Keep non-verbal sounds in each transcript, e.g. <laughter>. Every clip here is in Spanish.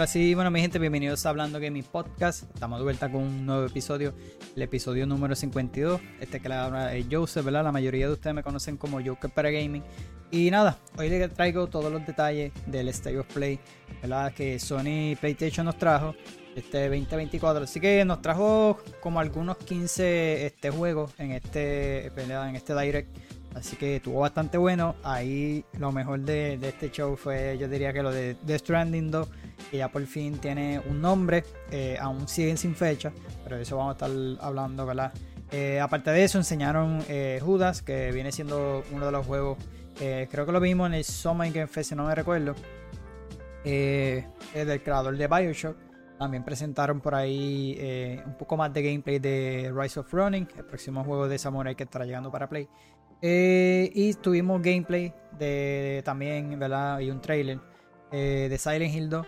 Ahora sí, bueno, mi gente, bienvenidos a Hablando Gaming Podcast. Estamos de vuelta con un nuevo episodio, el episodio número 52. Este que le habla es Joseph, ¿verdad? La mayoría de ustedes me conocen como Joker para Gaming. Y nada, hoy les traigo todos los detalles del State of Play, ¿verdad? Que Sony PlayStation nos trajo este 2024. Así que nos trajo como algunos 15 este, juegos en este, en este Direct. Así que estuvo bastante bueno. Ahí lo mejor de, este show fue, yo diría que lo de Death Stranding 2 que ya por fin tiene un nombre, eh, aún siguen sin fecha, pero de eso vamos a estar hablando, ¿verdad? Eh, aparte de eso, enseñaron eh, Judas, que viene siendo uno de los juegos, creo que lo vimos en el Summer Game Fest, si no me recuerdo, del creador de Bioshock. También presentaron por ahí un poco más de gameplay de Rise of Running, el próximo juego de Samurai que estará llegando para Play. Y tuvimos gameplay de también, ¿verdad? Y un trailer de Silent Hill 2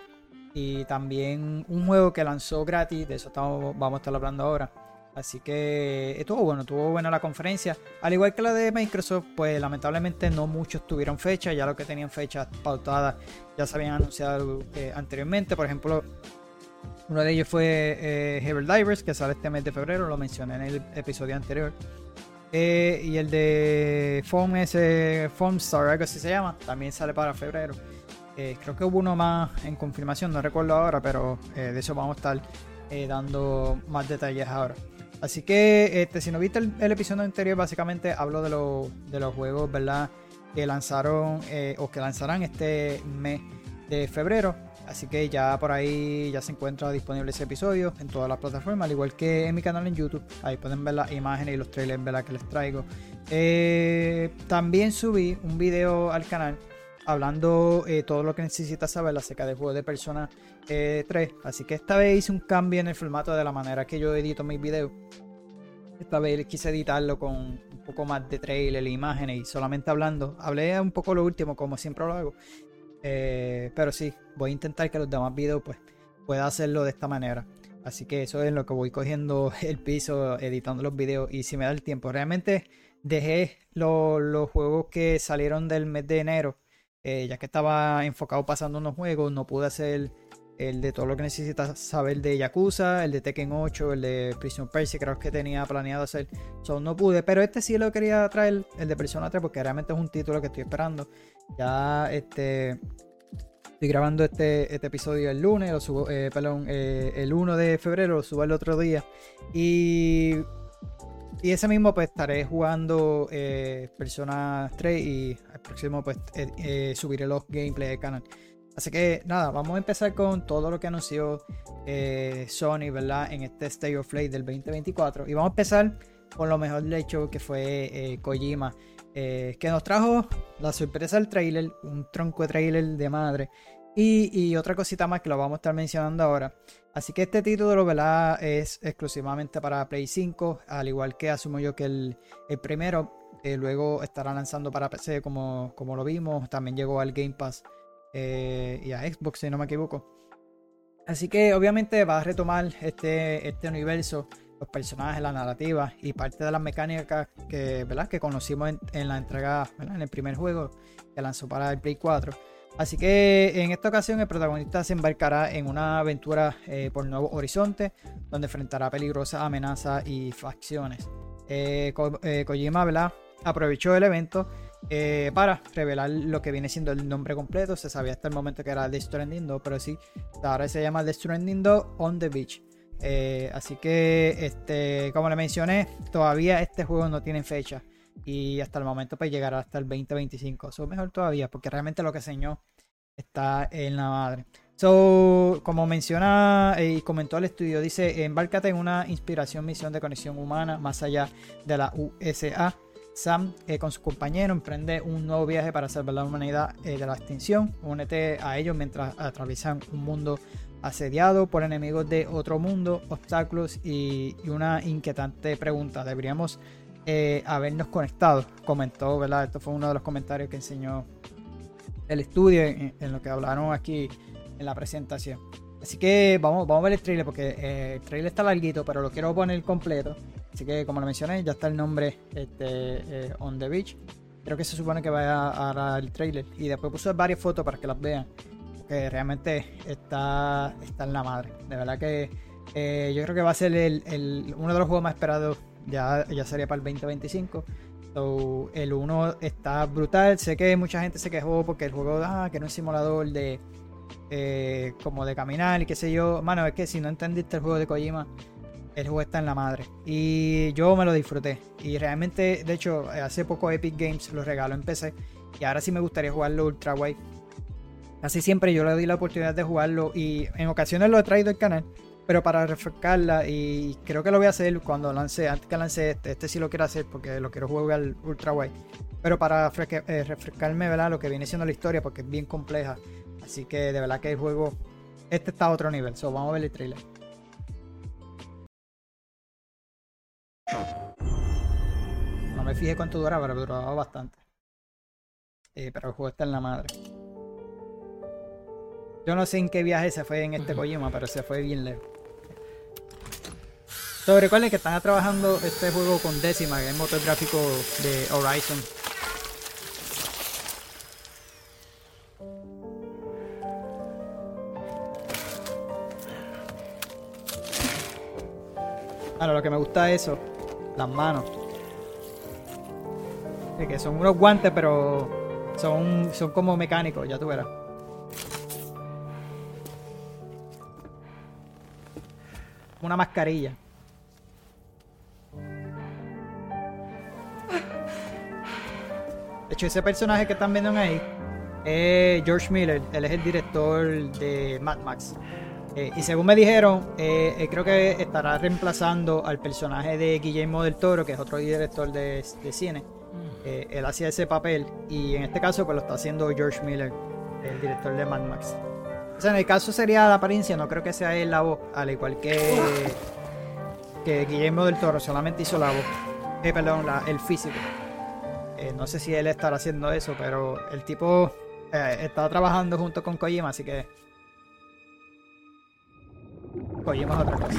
y también un juego que lanzó gratis, de eso estamos, vamos a estar hablando ahora. Así que estuvo bueno, estuvo buena la conferencia. Al igual que la de Microsoft, pues lamentablemente no muchos tuvieron fecha, ya lo que tenían fechas pautadas ya se habían anunciado eh, anteriormente. Por ejemplo, uno de ellos fue eh, Divers, que sale este mes de febrero, lo mencioné en el episodio anterior. Eh, y el de Foam, ese Foam Star, algo así se llama, también sale para febrero. Eh, creo que hubo uno más en confirmación, no recuerdo ahora, pero eh, de eso vamos a estar eh, dando más detalles ahora. Así que este, si no viste el, episodio anterior, básicamente hablo de, de los juegos, ¿verdad? Que lanzaron o que lanzarán este mes de febrero. Así que ya por ahí ya se encuentra disponible ese episodio en todas las plataformas, al igual que en mi canal en YouTube. Ahí pueden ver las imágenes y los trailers que les traigo. también subí un video al canal hablando eh, todo lo que necesitas saber acerca del juego de Persona 3. Eh, Así que esta vez hice un cambio en el formato de la manera que yo edito mis videos. Esta vez quise editarlo con un poco más de trailer, imágenes y solamente hablando. Hablé un poco lo último, como siempre lo hago. Eh, pero sí, voy a intentar que los demás videos pues pueda hacerlo de esta manera. Así que eso es lo que voy cogiendo <laughs> el piso, editando los videos y si me da el tiempo. Realmente dejé los juegos que salieron del mes de enero eh, ya que estaba enfocado pasando unos juegos, no pude hacer el de todo lo que necesitas saber de Yakuza, el de Tekken 8, el de Prison Percy, creo que tenía planeado hacer. So, no pude, pero este sí lo quería traer, el de Persona 3, porque realmente es un título que estoy esperando. Ya este estoy grabando este, este episodio el lunes, lo subo, eh, perdón, eh, el 1 de febrero, lo subo el otro día. Y y ese mismo pues estaré jugando eh, Persona 3 y al próximo pues eh, eh, subiré los gameplays del canal. Así que nada, vamos a empezar con todo lo que anunció Sony, ¿verdad? En este State of Play del 2024. Y vamos a empezar con lo mejor de hecho que fue Kojima. Que nos trajo la sorpresa del trailer, un tronco de trailer de madre. Y, otra cosita más que lo vamos a estar mencionando ahora. Así que este título ¿verdad? es exclusivamente para Play 5, al igual que asumo yo que el, primero eh, luego estará lanzando para PC como, como lo vimos. También llegó al Game Pass eh, y a Xbox si no me equivoco. Así que obviamente va a retomar este, este universo, los personajes, la narrativa y parte de las mecánicas que, ¿verdad? que conocimos en, la entrega, en el primer juego que lanzó para el Play 4. Así que en esta ocasión el protagonista se embarcará en una aventura eh, por nuevos horizontes, donde enfrentará peligrosas amenazas y facciones. Eh, eh, Kojima ¿verdad? aprovechó el evento para revelar lo que viene siendo el nombre completo. Se sabía hasta el momento que era The Stranding 2, pero sí, ahora se llama The Stranding 2 on the Beach. Así que, este, como le mencioné, todavía este juego no tiene fecha y hasta el momento pues llegará hasta el 2025. Eso mejor todavía porque realmente lo que enseñó está en la madre. So, como menciona eh, y comentó el estudio, dice, embárcate en una inspiración misión de conexión humana más allá de la USA. Sam eh, con su compañero emprende un nuevo viaje para salvar la humanidad eh, de la extinción. Únete a ellos mientras atraviesan un mundo asediado por enemigos de otro mundo, obstáculos y, una inquietante pregunta. ¿Deberíamos eh, habernos conectado, comentó, ¿verdad? Esto fue uno de los comentarios que enseñó el estudio en, lo que hablaron aquí en la presentación. Así que vamos, vamos a ver el trailer porque eh, el trailer está larguito, pero lo quiero poner completo. Así que como lo mencioné, ya está el nombre este, eh, On the Beach. Creo que se supone que vaya a dar el trailer. Y después puse varias fotos para que las vean. Que realmente está, está en la madre. De verdad que eh, yo creo que va a ser el, el- uno de los juegos más esperados. Ya, ya sería para el 2025. So, el 1 está brutal. Sé que mucha gente se quejó porque el juego, ah, que no es simulador de eh, como de caminar y qué sé yo. Mano, es que si no entendiste el juego de Kojima, el juego está en la madre. Y yo me lo disfruté. Y realmente, de hecho, hace poco Epic Games lo regaló en PC. Y ahora sí me gustaría jugarlo ultra wide. Casi siempre yo le doy la oportunidad de jugarlo. Y en ocasiones lo he traído al canal. Pero para refrescarla. Y creo que lo voy a hacer cuando lance. Antes que lance este. Este sí lo quiero hacer porque lo quiero jugar ultra wide. Pero para eh, refrescarme, ¿verdad? Lo que viene siendo la historia. Porque es bien compleja. Así que de verdad que el juego. Este está a otro nivel. So, vamos a ver el trailer. No me fijé cuánto duraba, pero duraba bastante. Eh, pero el juego está en la madre. Yo no sé en qué viaje se fue en este Kojima, pero se fue bien lejos. So, recuerden que están trabajando este juego con Décima, que es el motor gráfico de Horizon. Bueno, lo que me gusta es eso, las manos. Que son unos guantes, pero son, son como mecánicos, ya tú verás. Una mascarilla. De hecho, ese personaje que están viendo ahí es George Miller. Él es el director de Mad Max. Eh, y según me dijeron, eh, eh, creo que estará reemplazando al personaje de Guillermo del Toro, que es otro director de, de cine. Eh, él hacía ese papel y en este caso pues lo está haciendo George Miller, el director de Mad Max. En el caso sería la apariencia, no creo que sea él la voz, al igual que, que Guillermo del Toro, solamente hizo la voz. Eh, perdón, el físico. Eh, no sé si él estará haciendo eso, pero el tipo eh, está trabajando junto con Kojima, así que Kojima es otra cosa.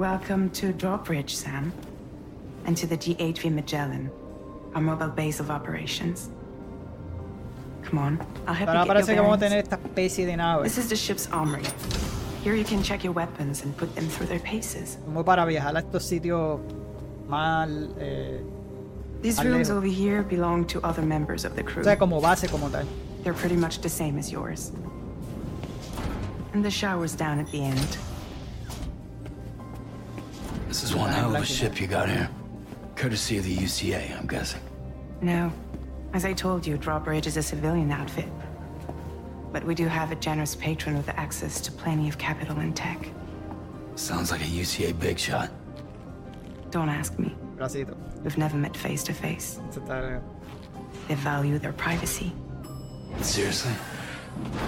Welcome to Drawbridge, Sam. And to the GHV Magellan, our mobile base of operations. Come on, I'll help Ahora you get your bearings. tener esta especie de nave. This is the ship's armory. Here you can check your weapons and put them through their paces. Como para viajar a estos sitios más. eh, These rooms over here belong to other members of the crew. o sea, como base, como tal. They're pretty much the same as yours. And the shower's down at the end. This is one hell of a ship you got here. Courtesy of the UCA, I'm guessing. No. As I told you, Drawbridge is a civilian outfit. But we do have a generous patron with access to plenty of capital and tech. Sounds like a UCA big shot. Don't ask me. Bracito. We've never met face to face. Eso está- They value their privacy. Seriously?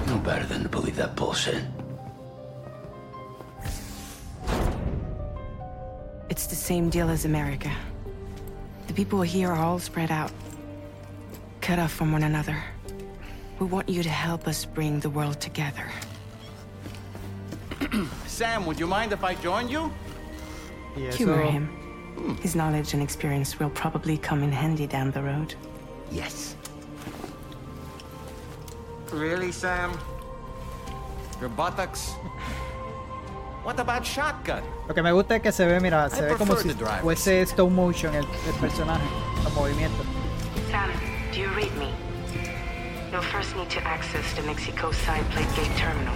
No better than to believe that bullshit. It's the same deal as America. The people here are all spread out, cut off from one another. We want you to help us bring the world together. <clears throat> Sam, would you mind if I join you? Y eso. Humor him. His knowledge and experience will probably come in handy down the road. Yes. Really, Sam? Your buttocks? <laughs> What about shotgun? Lo que me gusta es que se ve, mira, se I ve como prefer si the driver. fuese stop motion el, el personaje, los movimientos. Sam, do you read me? You'll first need to access the Mexico side plate gate terminal.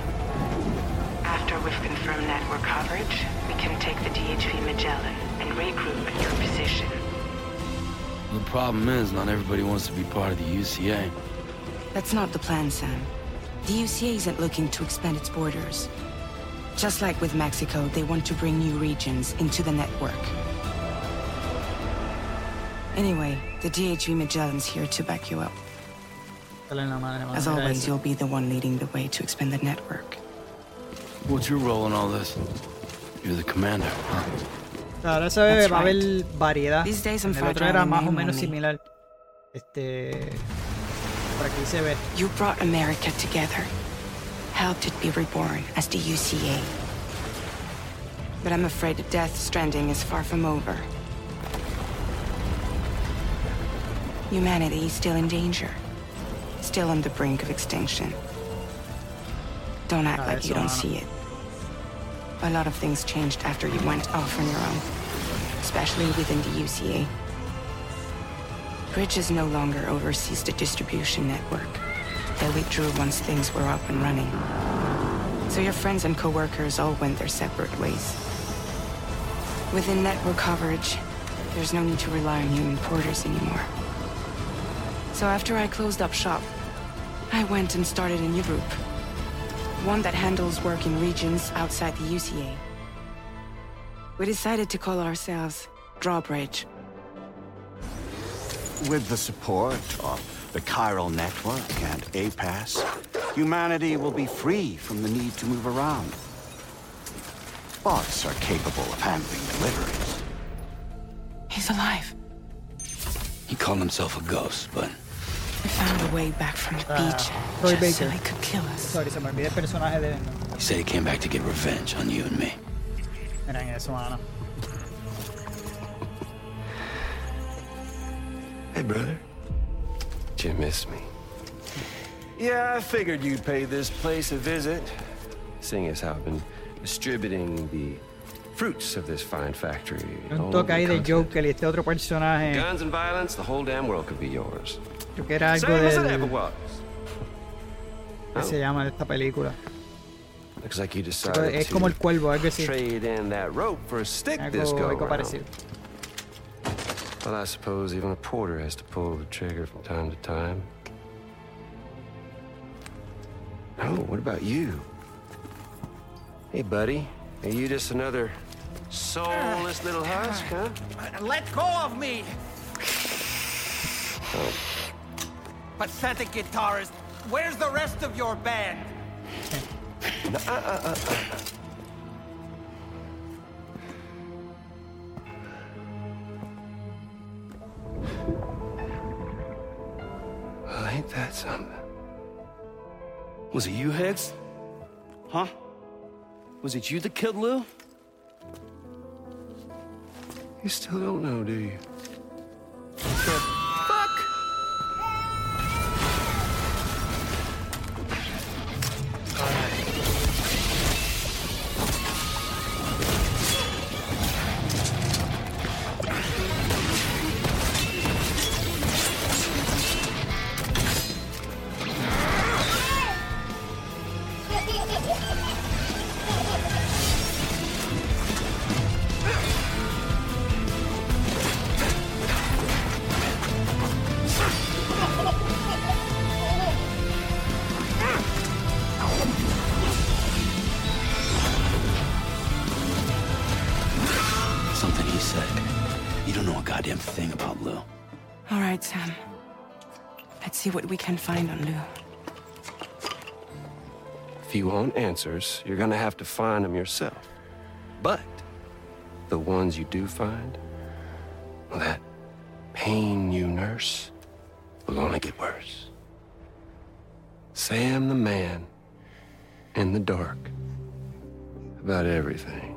After we've confirmed network coverage, we can take the DHV Magellan and regroup at your position. The problem is, not everybody wants to be part of the UCA. That's not the plan, Sam. The UCA isn't looking to expand its borders. Just like with Mexico, they want to bring new regions into the network. Anyway, the DHV Magellan's here to back you up. Dale en la madre, mano, As always, you'll be the one leading the way to expand the network. What's your role in all this? You're the commander, huh? Ahora se ve, That's va a haber right. variedad. These days I'm En el otro era más o menos lonely. similar. Este. Por aquí se ve. You brought America together. Helped it be reborn as the UCA. But I'm afraid Death Stranding is far from over. Humanity is still in danger. Still on the brink of extinction. Don't act Ah, like you don't no. see it. A lot of things changed after you went off on your own. Especially within the UCA. Bridges no longer oversees the distribution network. They withdrew once things were up and running. So your friends and coworkers all went their separate ways. Within network coverage, there's no need to rely on human porters anymore. So after I closed up shop, I went and started a new group. One that handles work in regions outside the UCA. We decided to call ourselves Drawbridge. With the support of the Chiral Network and APAS, humanity will be free from the need to move around. Bots are capable of handling deliveries. He's alive. He called himself a ghost, but We found a way back from the beach ah, Troy just so Baker. he could kill us. Sorry, se me olvidó el personaje de he said he came back to get revenge on you and me. Miren eso, mano. Hey, brother. Did you miss me? Yeah, I figured you'd pay this place a visit, seeing as how I've been distributing the fruits of this fine factory. Un toque ahí the de continent. Joker y este otro personaje. Guns and violence, the whole damn world could be yours. Creo que era algo Same as it del, ever was. que se oh. llama de esta película. Looks like you decided Es como el to cuervo, algo así. trade in that rope for a stick this Algo, go algo around. Well, I suppose even a porter has to pull the trigger from time to time. Oh, what about you? Hey, buddy. Are you just another soulless little uh, husk, huh? Let go of me! Pathetic guitarist, where's the rest of your band? Uh, uh, Well, ain't that something? Was it you, Higgs? Huh? Was it you that killed Lou? You still don't know, do you? Can find on Lou. If you want answers, you're gonna have to find them yourself. But the ones you do find, well, that pain you nurse will only get worse. Sam the man in the dark about everything.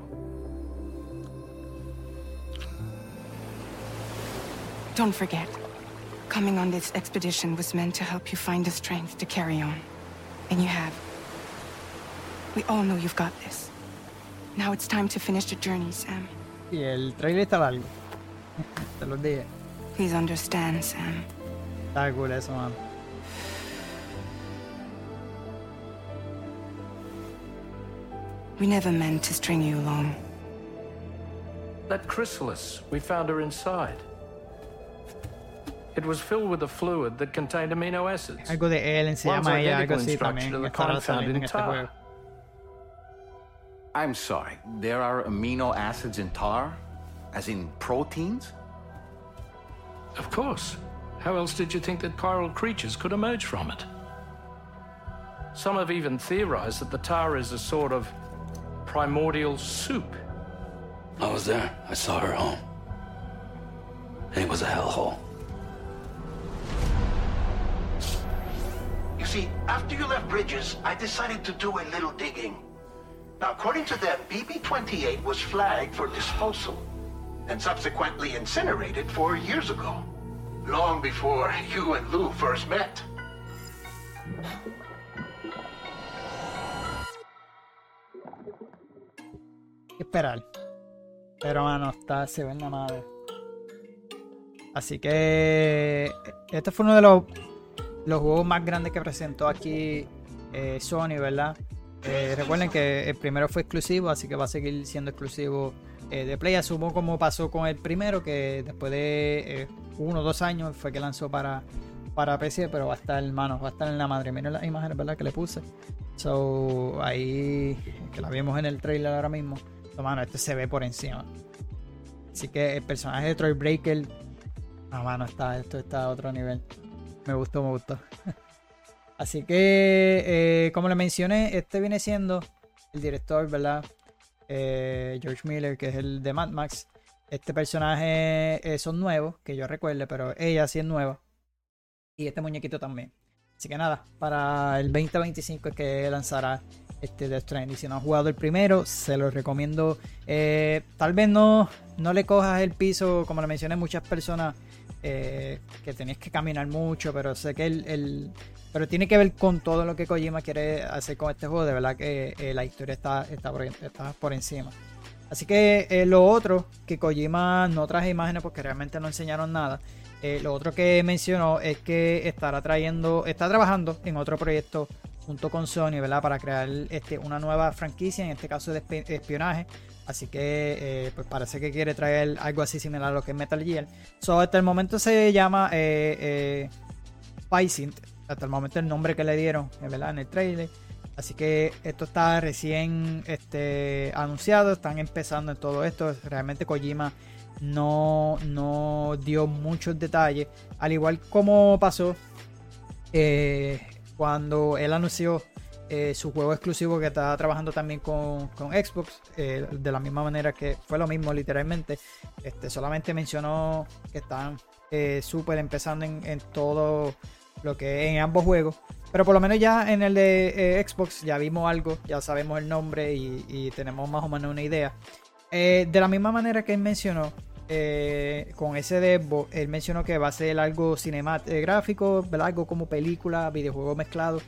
Don't forget, coming on this expedition was meant to help you find the strength to carry on. And you have. We all know you've got this. Now it's time to finish the journey, Sam. Y el trailer está largo. Te los dije. Please understand, Sam. Está cool eso, mano. We never meant to string you along. That chrysalis, we found her inside. It was filled with a fluid that contained amino acids. Algo de Ellen se One's llama ella, algo identical in así structure también. to the Estará kind found saliendo en este tar. juego. I'm sorry, there are amino acids in tar? As in proteins? Of course. How else did you think that chiral creatures could emerge from it? Some have even theorized that the tar is a sort of primordial soup. I was there. I saw her home. And it was a hellhole. See, after you left Bridges, I decided to do a little digging. Now, according to them, BB-28 was flagged for disposal and subsequently incinerated four years ago. Long before you and Lou first met. esperar. Pero, mano, está, se ve la madre. Así que este fue uno de los, los juegos más grandes que presentó aquí eh, Sony, ¿verdad? Eh, recuerden que el primero fue exclusivo, así que va a seguir siendo exclusivo eh, de Play. Asumo como pasó con el primero, que después de uno o dos años fue que lanzó para, para PC, pero va a estar, hermano, va a estar en la madre. Miren las imágenes, ¿verdad? Que le puse. So, ahí, que la vimos en el trailer ahora mismo. So, mano, este se ve por encima. Así que el personaje de Troy Breaker Ah, mano, está, esto está a otro nivel. Me gustó, me gustó. <laughs> Así que, eh, como le mencioné, este viene siendo el director, ¿verdad? Eh, George Miller, que es el de Mad Max. Este personaje eh, son nuevos, que yo recuerde, pero ella sí es nueva. Y este muñequito también. Así que nada, para el 2025 es que lanzará este Death Stranding. Si no has jugado el primero, se lo recomiendo. tal vez no, no le cojas el piso, como le mencioné, muchas personas eh, que tenías que caminar mucho, pero sé que el, Pero tiene que ver con todo lo que Kojima quiere hacer con este juego. De verdad que eh, la historia está, está, por, encima. Así que eh, lo otro, que Kojima no traje imágenes porque realmente no enseñaron nada. lo otro que mencionó es que estará trayendo, está trabajando en otro proyecto junto con Sony, ¿verdad? Para crear este, una nueva franquicia, en este caso de espionaje, Así que eh, pues parece que quiere traer algo así similar a lo que es Metal Gear. So, hasta el momento se llama eh, eh Hasta el momento el nombre que le dieron ¿verdad? en el trailer. Así que esto está recién este, anunciado. Están empezando en todo esto. Realmente Kojima no, no dio muchos detalles. Al igual como pasó eh, cuando él anunció eh, su juego exclusivo que está trabajando también con, Xbox, eh, de la misma manera que fue lo mismo literalmente. Este, solamente mencionó que están eh, súper empezando en, todo lo que en ambos juegos. Pero por lo menos ya en el de Xbox ya vimos algo, ya sabemos el nombre y, tenemos más o menos una idea. de la misma manera que él mencionó, con ese demo, él mencionó que va a ser algo cinematográfico, algo como película, videojuego mezclado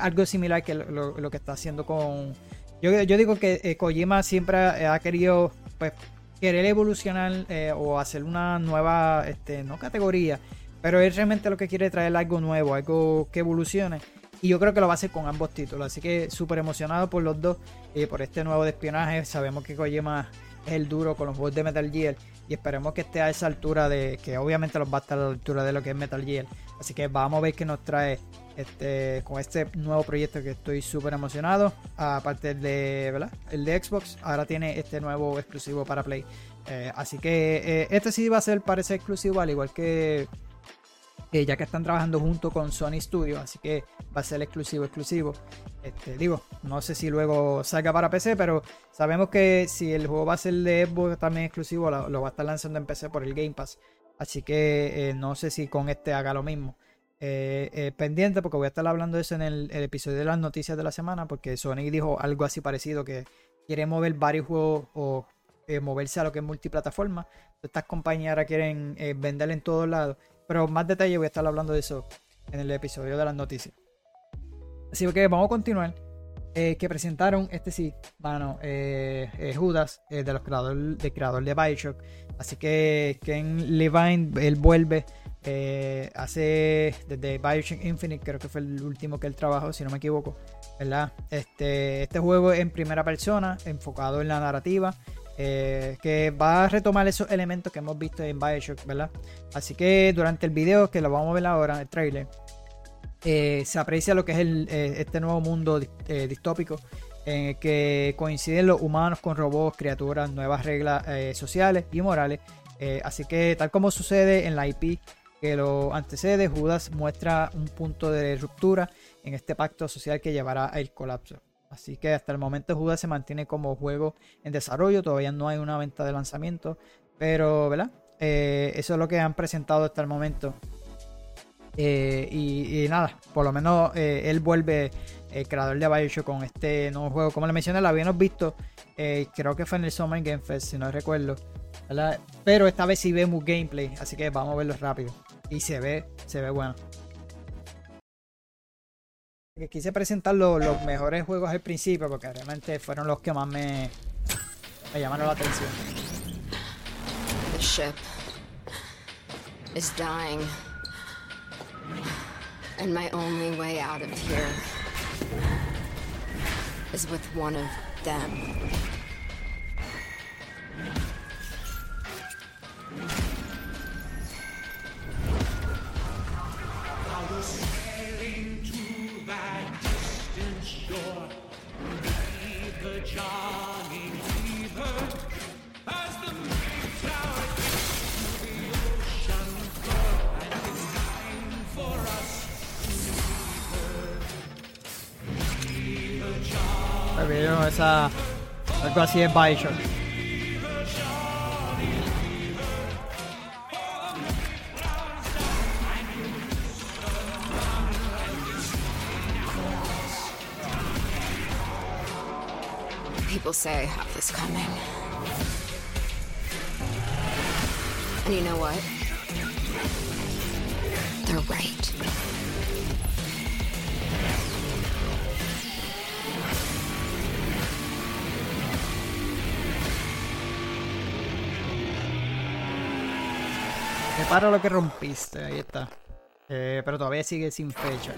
algo similar que lo, que está haciendo con... Yo, digo que eh, Kojima siempre ha, querido pues, querer evolucionar eh, o hacer una nueva, este, no categoría, pero él realmente lo que quiere es traer algo nuevo, algo que evolucione. Y yo creo que lo va a hacer con ambos títulos. Así que súper emocionado por los dos, y por este nuevo de espionaje. Sabemos que Kojima el duro con los juegos de Metal Gear. Y esperemos que esté a esa altura de. que obviamente los va a estar a la altura de lo que es Metal Gear. Así que vamos a ver qué nos trae este, con este nuevo proyecto que estoy súper emocionado. Aparte de, ¿verdad? el de Xbox, ahora tiene este nuevo exclusivo para Play. Eh, así que eh, este sí va a ser, parece exclusivo, al igual que ya que están trabajando junto con Sony Studio, así que va a ser exclusivo, exclusivo. Este, digo, no sé si luego salga para PC, pero sabemos que si el juego va a ser de Xbox también exclusivo, lo, va a estar lanzando en PC por el Game Pass. Así que eh, no sé si con este haga lo mismo. Eh, eh, pendiente porque voy a estar hablando de eso en el, episodio de las noticias de la semana porque Sony dijo algo así parecido que quiere mover varios juegos o moverse a lo que es multiplataforma. Estas compañías ahora quieren vender en todos lados. Pero más detalle voy a estar hablando de eso en el episodio de las noticias. Así que vamos a continuar. que presentaron este sí, bueno, Judas, de los creadores, de creador de Bioshock. Así que Ken Levine, él vuelve eh, hace desde Bioshock Infinite, creo que fue el último que él trabajó, si no me equivoco, ¿verdad? Este, este juego en primera persona, enfocado en la narrativa, eh, que va a retomar esos elementos que hemos visto en Bioshock, ¿verdad? Así que durante el video, que lo vamos a ver ahora, el trailer, eh, se aprecia lo que es el, este nuevo mundo distópico en el que coinciden los humanos con robots, criaturas, nuevas reglas sociales y morales. así que tal como sucede en la IP que lo antecede, Judas muestra un punto de ruptura en este pacto social que llevará al colapso. Así que hasta el momento Judas se mantiene como juego en desarrollo, todavía no hay una venta de lanzamiento, pero ¿verdad? Eh, eso es lo que han presentado hasta el momento. Eh, y, nada, por lo menos eh, él vuelve, el creador de Bioshock, con este nuevo juego. Como le mencioné, lo habíamos visto, creo que fue en el Summer Game Fest, si no recuerdo. ¿verdad? Pero esta vez sí vemos gameplay, así que vamos a verlo rápido. Y se ve, se ve bueno. Que quise presentar lo- los mejores juegos al principio porque realmente fueron los que más me, me llamaron la atención. The ship is dying. And my only way out of here is with one of them. shore. Leave her, Johnny, leave. As the big tower to the ocean floor, and it's time for us to leave her. Leave the Johnny. Me esa. Algo así Bioshock. Say I this coming. And you know what? They're right. Repara lo que rompiste, ahí está. Eh, pero todavía sigue sin fecha.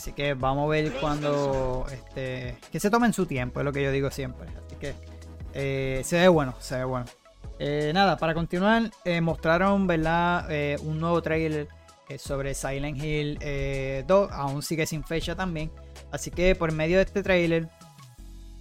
Así que vamos a ver cuando. Este, que se tomen su tiempo, es lo que yo digo siempre. Así que eh, se ve bueno, se ve bueno. Eh, nada, para continuar, eh, mostraron ¿verdad? Un nuevo trailer sobre Silent Hill eh, 2. Aún sigue sin fecha también. Así que por medio de este trailer,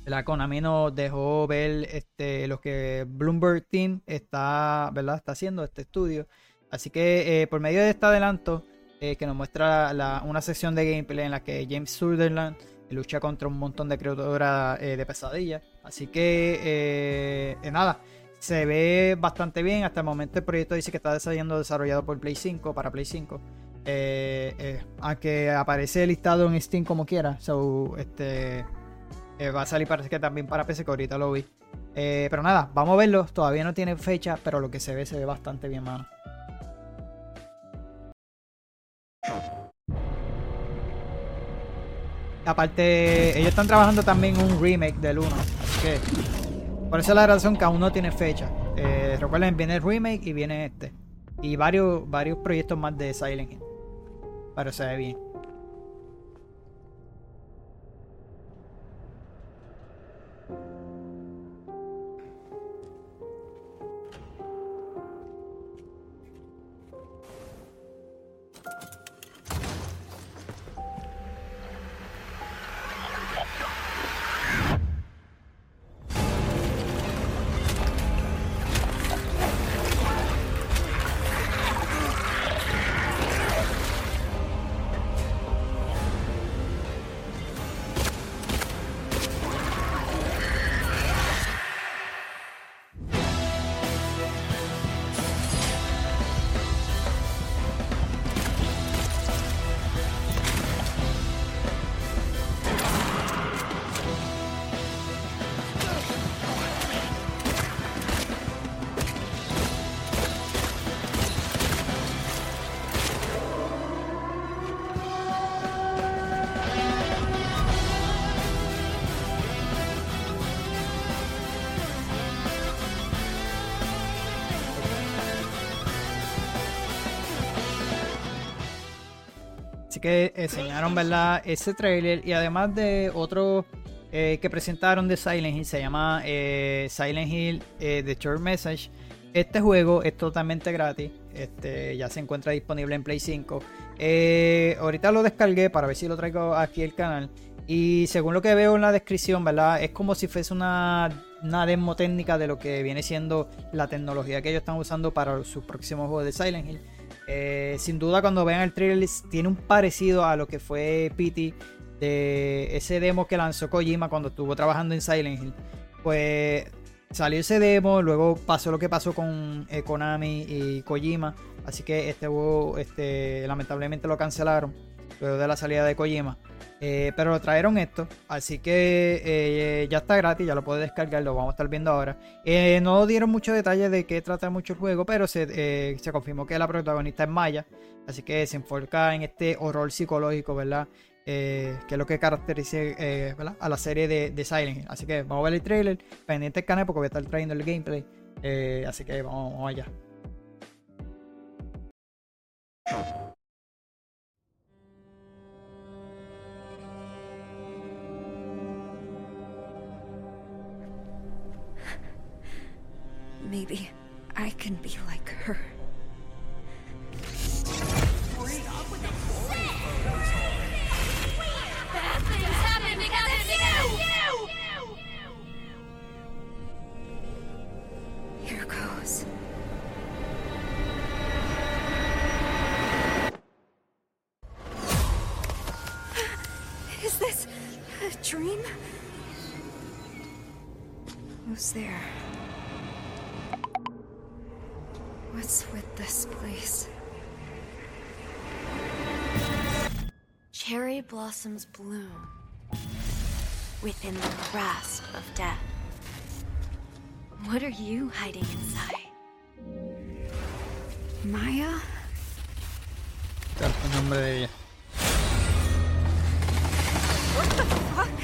la Konami nos dejó ver este, lo que Bloomberg Team está, ¿verdad? está haciendo, este estudio. Así que por medio de este adelanto, eh, que nos muestra una sección de gameplay en la que James Sutherland lucha contra un montón de criaturas eh, de pesadilla. Así que, eh, nada, se ve bastante bien. Hasta el momento el proyecto dice que está siendo desarrollado por Play 5, para Play 5. Eh, eh, aunque aparece listado en Steam como quiera. So, este, va a salir parece que también para PC, que ahorita lo vi. Pero nada, vamos a verlo. Todavía no tiene fecha, pero lo que se ve se ve bastante bien, mano. Aparte, ellos están trabajando también un remake del 1. Así que, por esa es la razón que aún no tiene fecha. Eh, recuerden, viene el remake y viene este. Y varios, varios proyectos más de Silent Hill. Pero se ve bien. Que enseñaron, ¿verdad? Ese trailer y además de otro eh, que presentaron de Silent Hill, se llama eh, Silent Hill eh, The Short Message. Este juego es totalmente gratis, este, ya se encuentra disponible en Play 5. Eh, ahorita lo descargué para ver si lo traigo aquí al canal. Y según lo que veo en la descripción, ¿verdad? Es como si fuese una, una demo técnica de lo que viene siendo la tecnología que ellos están usando para sus próximos juegos de Silent Hill. Eh, sin duda, cuando vean el trailer, tiene un parecido a lo que fue PT de ese demo que lanzó Kojima cuando estuvo trabajando en Silent Hill. Pues salió ese demo, luego pasó lo que pasó con eh, Konami y Kojima. Así que este juego, este, lamentablemente lo cancelaron luego de la salida de Kojima. Eh, pero lo trajeron esto, así que eh, ya está gratis, ya lo puedes descargar, lo vamos a estar viendo ahora. Eh, no dieron muchos detalles de qué trata mucho el juego, pero se, se, confirmó que la protagonista es Maya, así que se enfoca en este horror psicológico, ¿verdad? que es lo que caracteriza a la serie de, de, Silent. Así que vamos a ver el trailer, pendiente del canal porque voy a estar trayendo el gameplay, así que vamos allá. Maybe I can be like her. Here goes. Is this a dream? Who's there? What's with this place? Cherry blossoms bloom within the grasp of death. What are you hiding inside? Maya? Tal nombre de ella. What the fuck?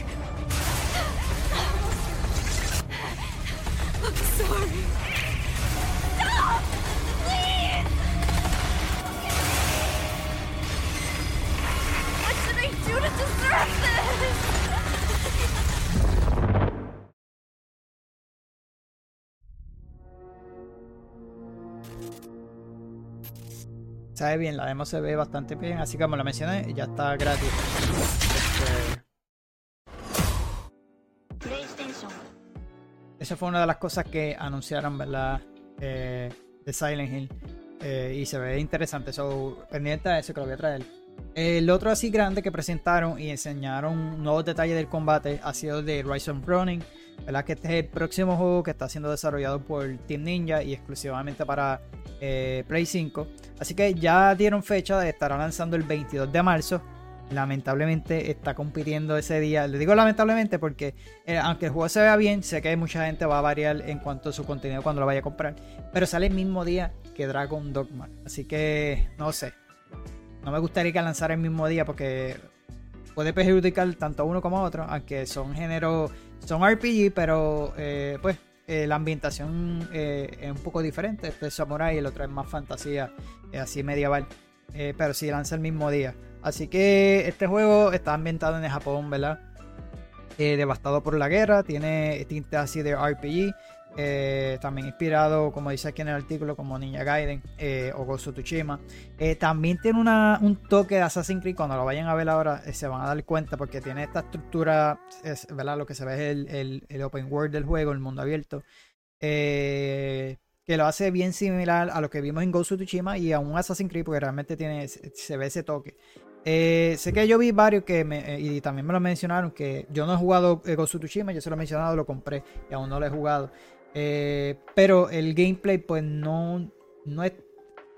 <gasps> I'm sorry. <laughs> Sabe bien, la demo se ve bastante bien, así como lo mencioné, ya está gratis. Este... Esa fue una de las cosas que anunciaron, ¿verdad? Eh, de Silent Hill. Eh, y se ve interesante. So, pendiente de eso que lo voy a traer. El otro así grande que presentaron y enseñaron nuevos detalles del combate ha sido de Rise of Running. ¿verdad? Que este es el próximo juego que está siendo desarrollado por Team Ninja y exclusivamente para eh, Play 5. Así que ya dieron fecha de estar lanzando el 22 de marzo. Lamentablemente está compitiendo ese día. Le digo lamentablemente porque eh, aunque el juego se vea bien, sé que mucha gente va a variar en cuanto a su contenido cuando lo vaya a comprar. Pero sale el mismo día que Dragon Dogma. Así que no sé. No me gustaría que lanzara el mismo día porque puede perjudicar tanto a uno como a otro. Aunque son géneros, son RPG, pero eh, pues eh, la ambientación eh, es un poco diferente. Este es Samurai y el otro es más fantasía, así medieval. Pero sí lanza el mismo día. Así que este juego está ambientado en Japón, ¿verdad? Devastado por la guerra, tiene tinta así de RPG. Eh, también inspirado, como dice aquí en el artículo, como Ninja Gaiden eh, o of Tsushima. Eh, también tiene una- un toque de Assassin's Creed. Cuando lo vayan a ver ahora, eh, se van a dar cuenta porque tiene esta estructura, es, ¿verdad? Lo que se ve es el, el- el open world del juego, el mundo abierto. que lo hace bien similar a lo que vimos en of Tsushima y a un Assassin's Creed porque realmente tiene, se ve ese toque. Sé que yo vi varios que y también me lo mencionaron que yo no he jugado eh, of Tsushima, yo se lo he mencionado, lo compré y aún no lo he jugado. Eh, pero el gameplay pues no, no, es,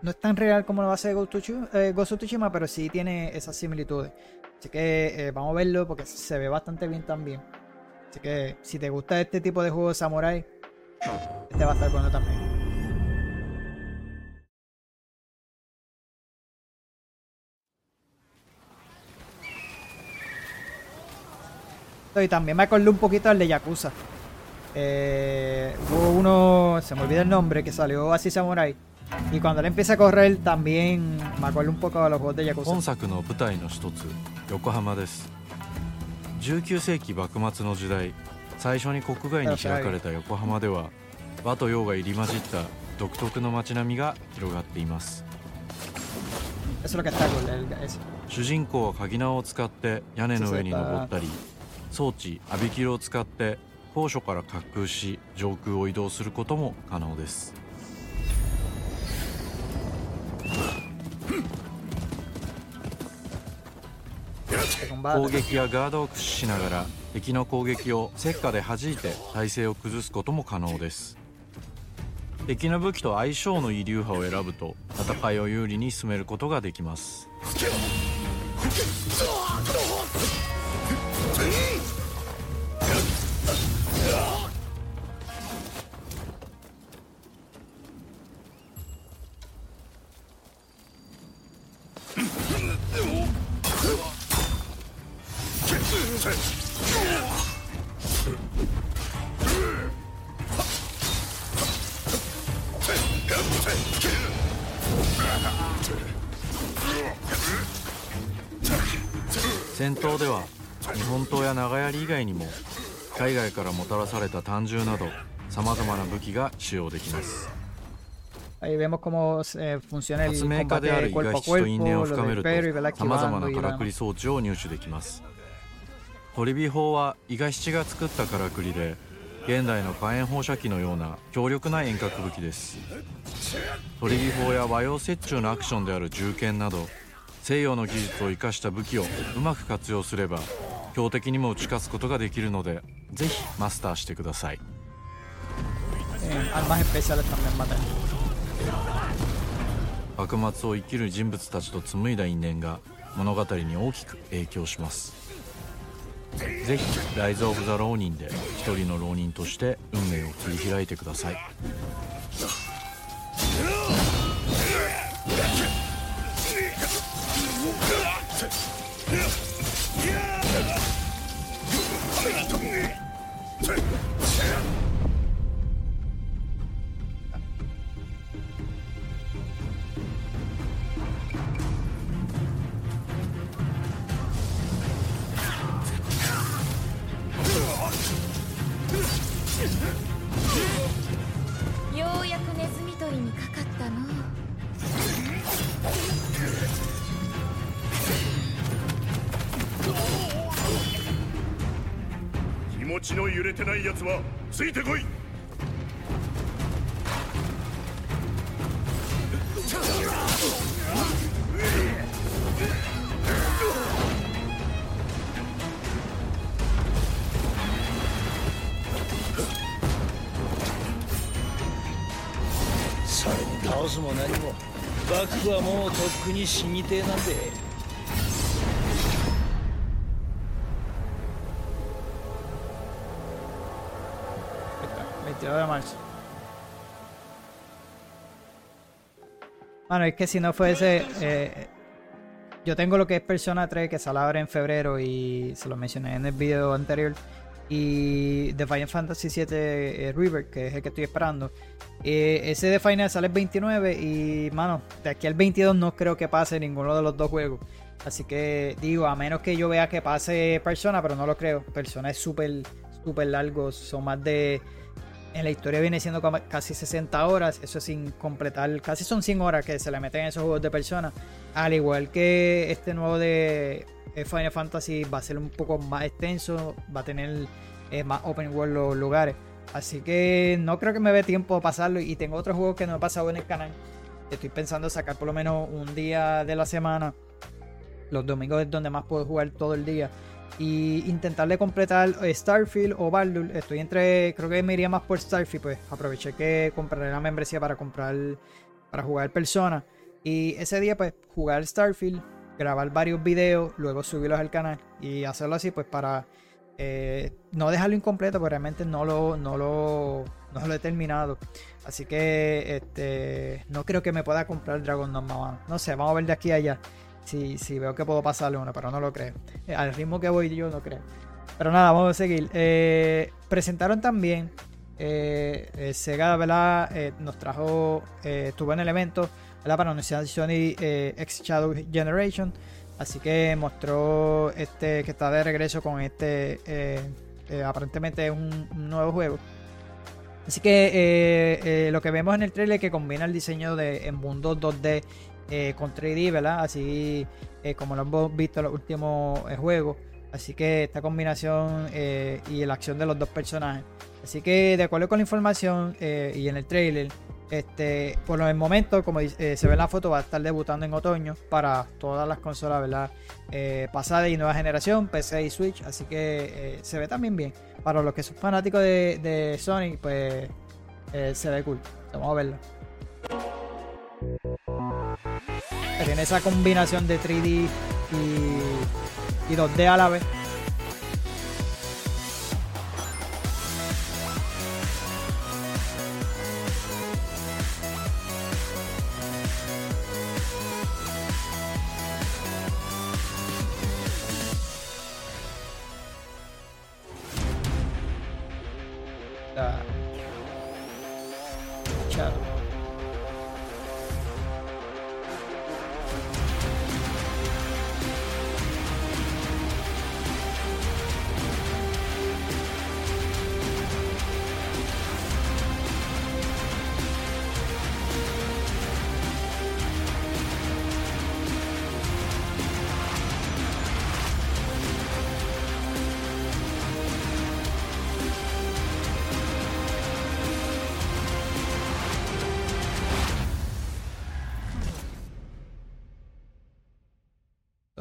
no es tan real como lo hace Ghost of, Tsushima, eh, Ghost of Tsushima, pero sí tiene esas similitudes. Así que eh, vamos a verlo porque se ve bastante bien también. Así que si te gusta este tipo de juego de samurai, este va a estar bueno también. Y también me acordé un poquito del de Yakuza. Eh, hubo uno, se me olvida el nombre, que salió así Samurai. Y cuando él empieza a correr, también me acuerdo un poco de los juegos de Yakuza. 本作の舞台の一つ横浜です19世紀幕末の時代最初に国外に開かれた横浜では和と洋が入り混じった独特の街並みが広がっています.主人公は鍵縄を使って屋根の上に登ったり装置アビキルを使って高所から滑空し上空を移動することも可能です。攻撃やガードを駆使しながら敵の攻撃を石火で弾いて体勢を崩すことも可能です。敵の武器と相性のいい流派を選ぶと戦いを有利に進めることができます外からもたらされた単銃などさまざまな武器が使用できます。Ahí vemos cómo eh, funciona el 発明家であ combate cuerpo a 七と因縁 cuerpo, を lo 深め del る perro y va とさまざま esquivando な y から la... くり装置を入手できます堀火砲は伊賀七が作ったからくりで現代の火炎放射器のような強力な遠隔武器です。鳥火砲や和洋折衷のアクションである銃剣など西洋の技術を生かした武器をうまく活用すれば標的にも打ち勝つことができるのでぜひマスターしてください。eh, armas especiales también matan. 幕末を生きる人物たちと紡いだ因縁が物語に大きく影響します。ぜひライズ・オブ・ザ・浪人で一人の浪人として運命を切り開いてください。ない奴はついてこい。それに倒すも何も。幕府はもうとっくに死にてえなんで。Bueno, es que si no fuese. eh, yo tengo lo que es Persona 3 que sale ahora en febrero y se lo mencioné en el video anterior. Y The Final Fantasy 7 River, que es el que estoy esperando. Eh, ese de Final sale el 29 y, mano, de aquí al 22 no creo que pase ninguno de los dos juegos. Así que digo, a menos que yo vea que pase Persona, pero no lo creo. Persona es súper, súper largo. Son más de en la historia viene siendo casi 60 horas, eso sin completar, casi son 100 horas que se le meten en esos juegos de persona. Al igual que este nuevo de eh, Final Fantasy va a ser un poco más extenso, va a tener eh, más open world los lugares. Así que no creo que me dé tiempo a pasarlo y tengo otros juegos que no he pasado en el canal. Estoy pensando sacar por lo menos un día de la semana. Los domingos es donde más puedo jugar todo el día y intentarle completar eh, Starfield o Baldur. Estoy entre, creo que me iría más por Starfield, pues aproveché que compraré la membresía para comprar, para jugar Persona. Y ese día, pues, jugar Starfield, grabar varios videos, luego subirlos al canal y hacerlo así, pues, para eh, no dejarlo incompleto, porque realmente no lo, no lo, no lo he terminado. Así que, este, no creo que me pueda comprar Dragon Dogma. No sé, vamos a ver de aquí a allá. Si, veo que puedo pasarle uno, pero no lo creo. Eh, Al ritmo que voy yo no creo. Pero nada, vamos a seguir. Eh, presentaron también eh, eh, Sega, ¿verdad? Nos trajo, estuvo en el evento, ¿verdad? Para anunciar Sony X Shadow Generation. Así que mostró este que está de regreso con este, aparentemente es un, nuevo juego. Así que lo que vemos en el trailer es que combina el diseño de en mundo 2D eh, con 3D, ¿verdad? Así eh, como lo hemos visto en los últimos eh, juegos. Así que esta combinación y la acción de los dos personajes. Así que de acuerdo con la información y en el trailer, este, por el momento, como se ve en la foto, va a estar debutando en otoño para todas las consolas, ¿verdad? Pasada y nueva generación, PC y Switch. Así que se ve también bien. Para los que son fanáticos de, de Sony, pues se ve cool. Vamos a verlo. Que Tiene esa combinación de 3D y, y 2D a la vez. Shadow.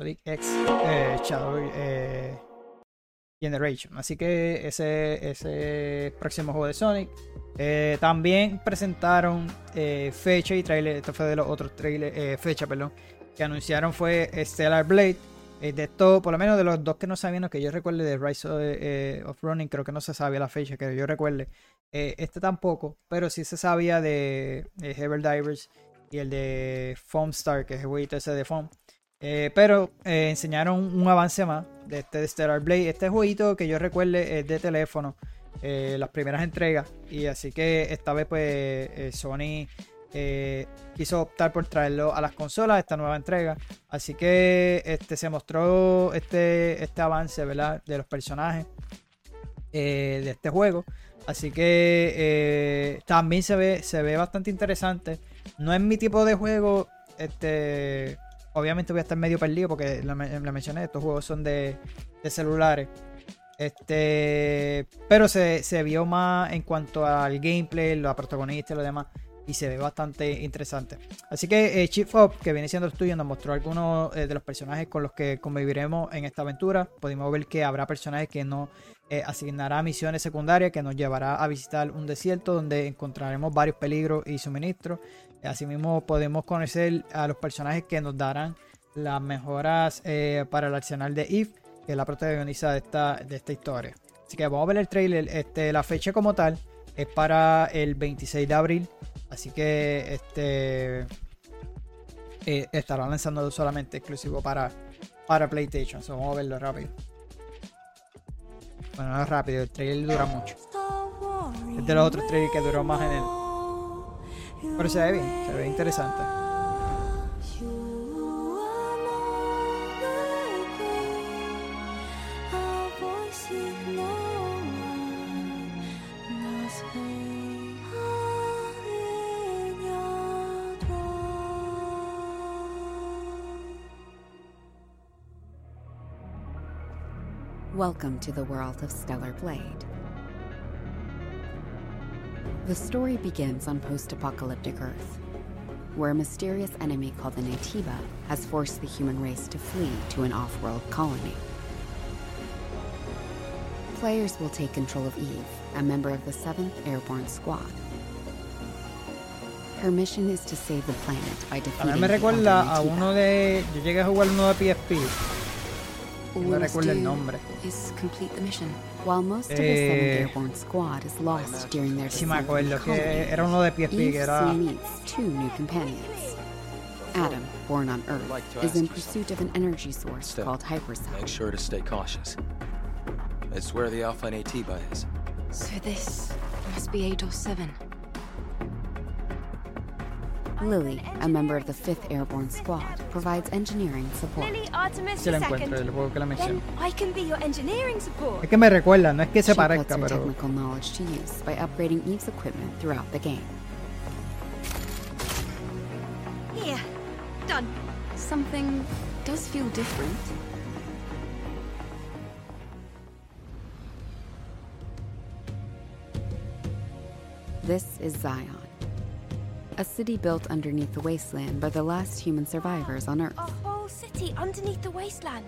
Sonic X eh, Shadow eh, Generation. Así que ese, ese próximo juego de Sonic. Eh, también presentaron fecha y trailer. Esto fue de los otros trailers. fecha, perdón. Que anunciaron fue Stellar Blade. De esto, por lo menos de los dos que no sabían, que yo recuerde de Rise of, Running, creo que no se sabía la fecha, que yo recuerde. Este tampoco, pero sí se sabía de, de Heber Divers y el de Foam Star, que es el jueguito ese de Foam. Eh, pero eh, enseñaron un avance más de este de Stellar Blade. Este jueguito que yo recuerde es de teléfono, eh, las primeras entregas. Y así que esta vez pues Sony quiso optar por traerlo a las consolas, esta nueva entrega. Así que este, se mostró este, este avance ¿verdad? de los personajes de este juego. Así que también se ve, se ve bastante interesante. No es mi tipo de juego. Este, obviamente voy a estar medio perdido porque la, la mencioné. Estos juegos son de, celulares. Este, pero se, se vio más en cuanto al gameplay, los protagonistas y lo demás. Y se ve bastante interesante. Así que eh, Chief Up, que viene siendo el estudio, nos mostró algunos eh, de los personajes con los que conviviremos en esta aventura. Pudimos ver que habrá personajes que nos eh, asignará misiones secundarias, que nos llevará a visitar un desierto donde encontraremos varios peligros y suministros. Asimismo, podemos conocer a los personajes que nos darán las mejoras eh, para el arsenal de Eve, que es la protagonista de esta, de esta historia. Así que vamos a ver el trailer. Este, la fecha como tal es para el 26 de abril. Así que este eh, estará lanzando solamente exclusivo para, para PlayStation. Vamos a verlo rápido. Bueno, no es rápido, el trailer dura mucho. Es de los otros trailers que duró más en el. Pero se ve bien, se ve interesante. Welcome to the world of Stellar Blade. The story begins on post apocalyptic Earth, where a mysterious enemy called the Natiba has forced the human race to flee to an off world colony. Players will take control of Eve, a member of the 7th Airborne Squad. Her mission is to save the planet by A defeating mí me the recuerda a uno de. Yo llegué a jugar uno de PSP. All No we me must recuerdo el do nombre. is complete the mission. While most of the Eh, 7th Airborne Squad is lost during their Sí me descent on the acuerdo que colony, era uno de PSP Eve que era. soon meets two new companions. Adam, born on Earth, like to is ask in you pursuit of an energy source Step. called hypercell. Make sure to stay cautious. It's where the Alpha Natiba is. So this must be 8 or 7. Lily, a member of the 5th Airborne Squad, provides engineering support. Lily Artemis Si la II. encuentro el juego que la Then menciono. I can be your engineering support. Es que me recuerda, no es que se She puts parezca, her pero. technical knowledge to use by upgrading Eve's equipment throughout the game. Here. Done. Something does feel different. This is Zion, a city built underneath the wasteland by the last human survivors on Earth. A whole city underneath the wasteland.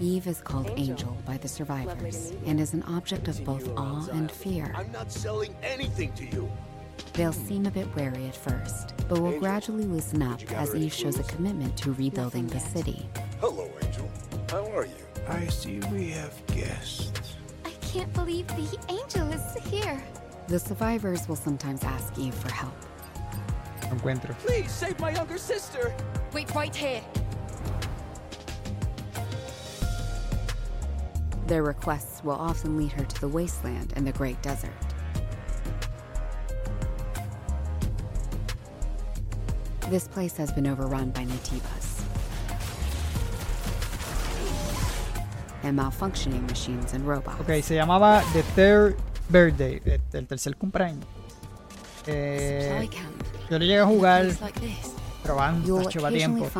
Eve is called Angel by the survivors and is an object of both awe and fear. I'm not selling anything to you. They'll seem a bit wary at first, but will gradually loosen up as Eve shows a commitment to rebuilding the city. Hello, Angel. How are you? I see we have guests. I can't believe the angel is here. The survivors will sometimes ask Eve for help. Encuentro. Please save my younger sister. Wait right here. Their requests will often lead her to the wasteland and the Great Desert. This place has been overrun by Nativas and malfunctioning machines and robots. Ok, se llamaba The Third Birthday, el, el tercer cumpleaños. Eh, yo lo llegué a jugar probando, lleva tiempo.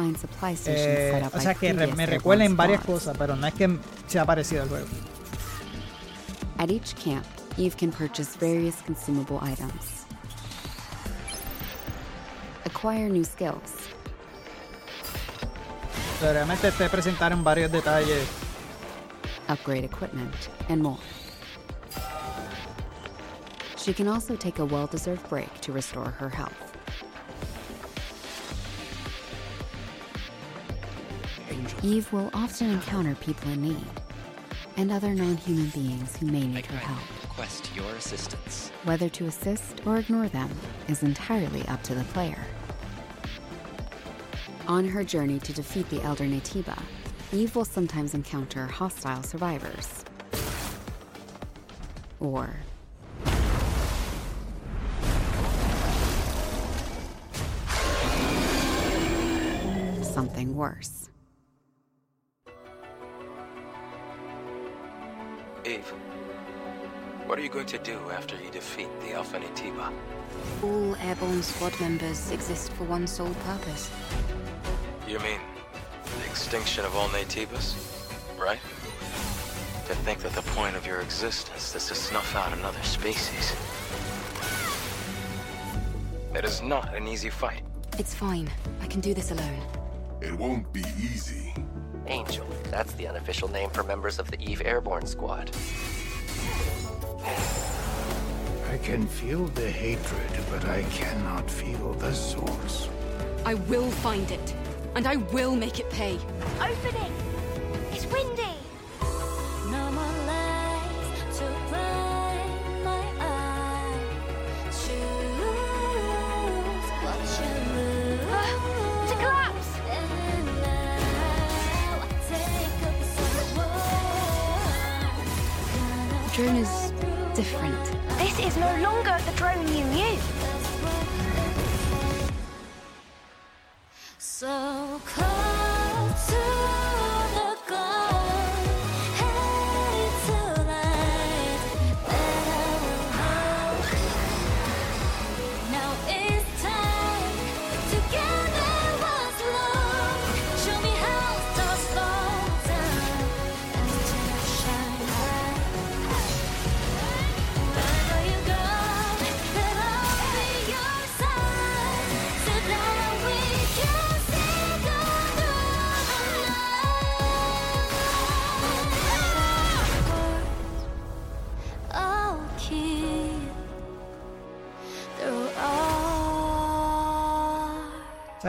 Eh, o sea que re- me recuerda en varias cosas, pero no es que sea parecido al juego. At each camp, Eve can purchase various consumable items. Acquire new skills. Pero realmente te presentaron varios detalles. upgrade equipment, and more. She can also take a well deserved break to restore her health. Eve will often encounter people in need and other non human beings who may need her help. Request your assistance. Whether to assist or ignore them is entirely up to the player. On her journey to defeat the Elder Natiba, Eve will sometimes encounter hostile survivors. Or something worse. Eve, what are you going to do after you defeat the Alpha Natiba? All airborne squad members exist for one sole purpose. You mean the extinction of all Natibas, right? To think that the point of your existence is to snuff out another species. It is not an easy fight. It's fine. I can do this alone. It won't be easy. Angel. That's the unofficial name for members of the Eve Airborne Squad. I can feel the hatred, but I cannot feel the source. I will find it, and I will make it pay. Open it! It's windy!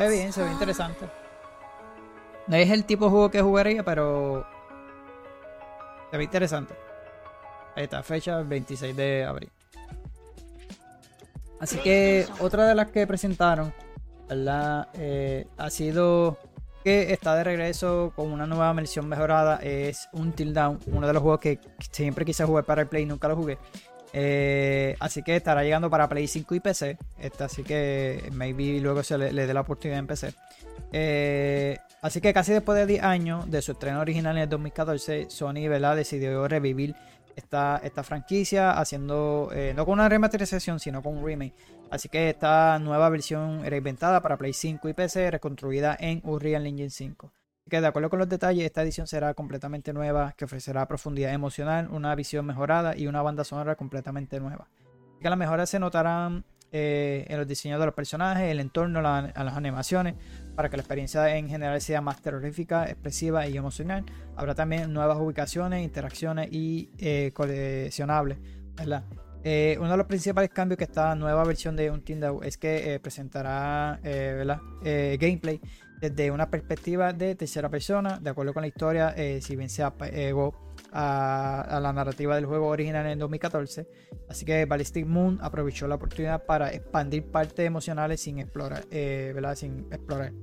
Ve bien, se ve interesante. No es el tipo de juego que jugaría, pero se ve interesante. Ahí está, fecha 26 de abril. Así que otra de las que presentaron, ¿verdad? Eh, ha sido que está de regreso con una nueva versión mejorada. Es Until Dawn, uno de los juegos que siempre quise jugar para el Play nunca lo jugué. Eh, así que estará llegando para Play 5 y PC. Este, así que maybe luego se le, dé la oportunidad en PC. Eh, así que casi después de 10 años de su estreno original en el 2014, Sony decidió revivir esta, esta franquicia haciendo eh, no con una remasterización, sino con un remake. Así que esta nueva versión reinventada para Play 5 y PC, reconstruida en Unreal Engine 5. Que de acuerdo con los detalles, esta edición será completamente nueva, que ofrecerá profundidad emocional, una visión mejorada y una banda sonora completamente nueva. Que las mejoras se notarán eh, en los diseños de los personajes, el entorno, a las animaciones, para que la experiencia en general sea más terrorífica, expresiva y emocional. Habrá también nuevas ubicaciones, interacciones y eh, coleccionables. Eh, uno de los principales cambios que esta nueva versión de Untitled es que eh, presentará. Eh, gameplay desde una perspectiva de tercera persona, de acuerdo con la historia, eh, si bien se apegó a, a la narrativa del juego original en 2014. Así que Ballistic Moon aprovechó la oportunidad para expandir partes emocionales sin explorar, eh, ¿verdad? Sin explorar.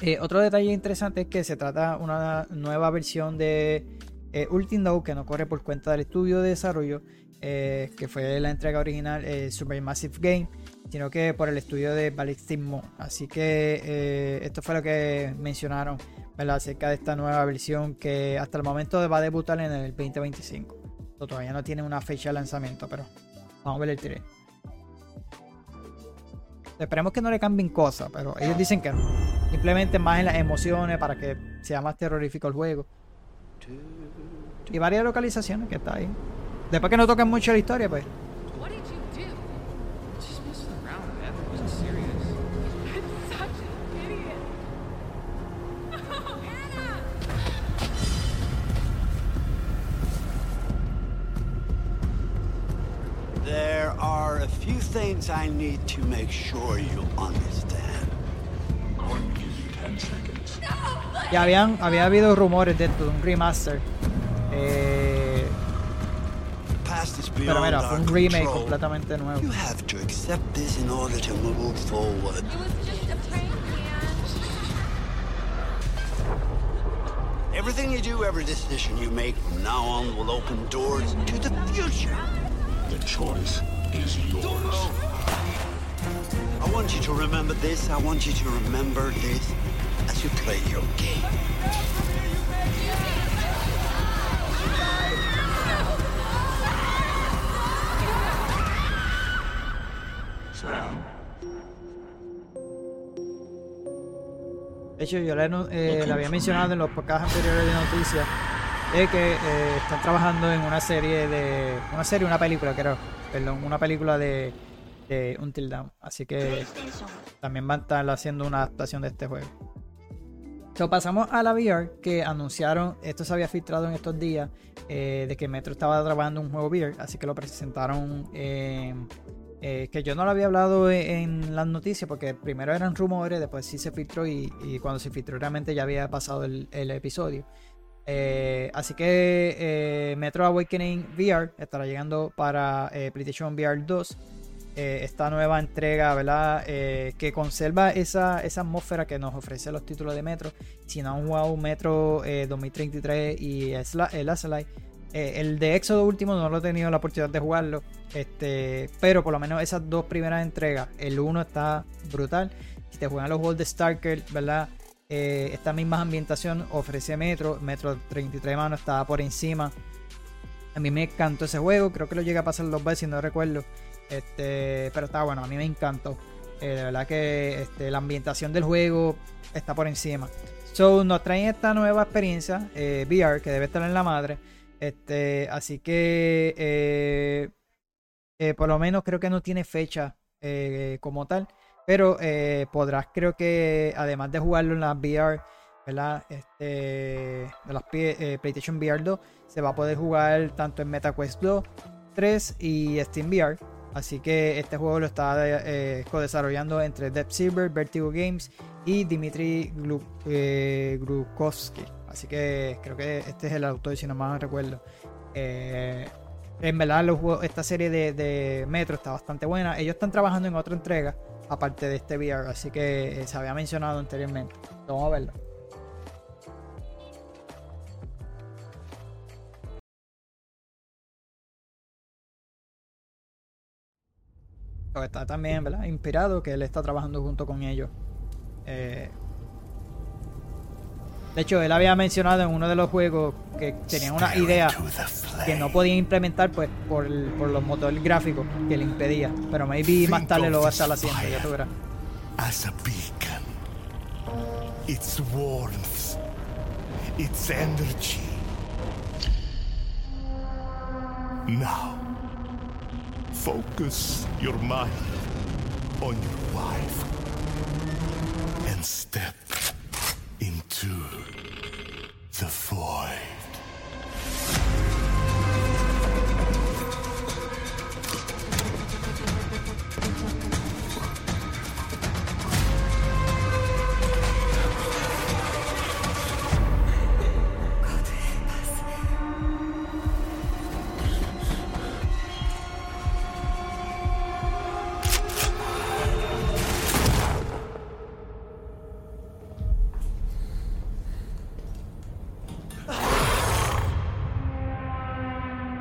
Eh, otro detalle interesante es que se trata de una nueva versión de eh, Ultimate que no corre por cuenta del estudio de desarrollo, eh, que fue la entrega original eh, Supermassive Game, sino que por el estudio de Ballistic Moon. Así que eh, esto fue lo que mencionaron ¿verdad? acerca de esta nueva versión que hasta el momento va a debutar en el 2025. So, todavía no tiene una fecha de lanzamiento, pero vamos a ver el trailer. Esperemos que no le cambien cosas, pero ellos dicen que no. Simplemente más en las emociones para que sea más terrorífico el juego. Y varias localizaciones que está ahí. Después que no toquen mucho la historia, pues. There are a few things I need to make sure you understand. Going to you 10 seconds. Y habían, había habido rumores de esto, de un remaster. Eh, Past is pero mira, fue un remake control. completamente nuevo. You have to accept this in order to move forward. Everything you do, every decision you make from now on will open doors to the future. The choice is yours. I want you to remember this. I want you to remember this as you play your game. Sam, De hecho, yo le, eh, le había mencionado en los podcasts anteriores de noticias de que eh, están trabajando en una serie de. Una serie, una película, creo. Perdón, una película de, de Until Dawn. Así que también van a estar haciendo una adaptación de este juego. So, pasamos a la VR que anunciaron, esto se había filtrado en estos días, eh, de que Metro estaba trabajando un juego VR, así que lo presentaron, eh, que yo no lo había hablado en, las noticias porque primero eran rumores, después sí se filtró y, cuando se filtró realmente ya había pasado el episodio. Eh, así que eh, Metro Awakening VR estará llegando para eh, PlayStation VR 2 eh, esta nueva entrega, ¿verdad? Que conserva esa, esa atmósfera que nos ofrece los títulos de Metro. Si no han jugado Metro eh, 2033 y el Last Light, eh, el de Éxodo último no lo he tenido la oportunidad de jugarlo. Este, pero por lo menos esas dos primeras entregas, el uno está brutal. Si te juegan los juegos de Starker, ¿verdad? Eh, esta misma ambientación ofrece Metro. Metro 33 mano está por encima. A mí me encantó ese juego. Creo que lo llegué a pasar dos veces, no recuerdo. Este, pero está bueno, a mí me encantó. Eh, de verdad que este, la ambientación del juego está por encima. So, nos traen esta nueva experiencia, eh, VR, que debe estar en la madre. Este, así que eh, por lo menos creo que no tiene fecha como tal. Pero eh, podrás, creo que además de jugarlo en la VR, ¿verdad? Este, las eh, PlayStation VR 2, se va a poder jugar tanto en MetaQuest 2, 3 y Steam VR. Así que este juego lo está eh, co-desarrollando entre Deep Silver, Vertigo Games y Dimitri Glu-. Así que creo que este es el autor, si no mal recuerdo. En verdad, los juegos- esta serie de, de Metro está bastante buena. Ellos están trabajando en otra entrega, aparte de este VR, así que eh, se había mencionado anteriormente. Vamos a verlo. Está también, ¿verdad? Inspirado que él está trabajando junto con ellos. Eh, de hecho, él había mencionado en uno de los juegos que tenían una idea que no podían implementar pues por, el- por los motores gráficos que le impedía. Pero maybe más tarde lo va a estar haciendo, ya tú verás. as a beacon. Its warmth, its energy. Focus your mind on your wife and step into the void.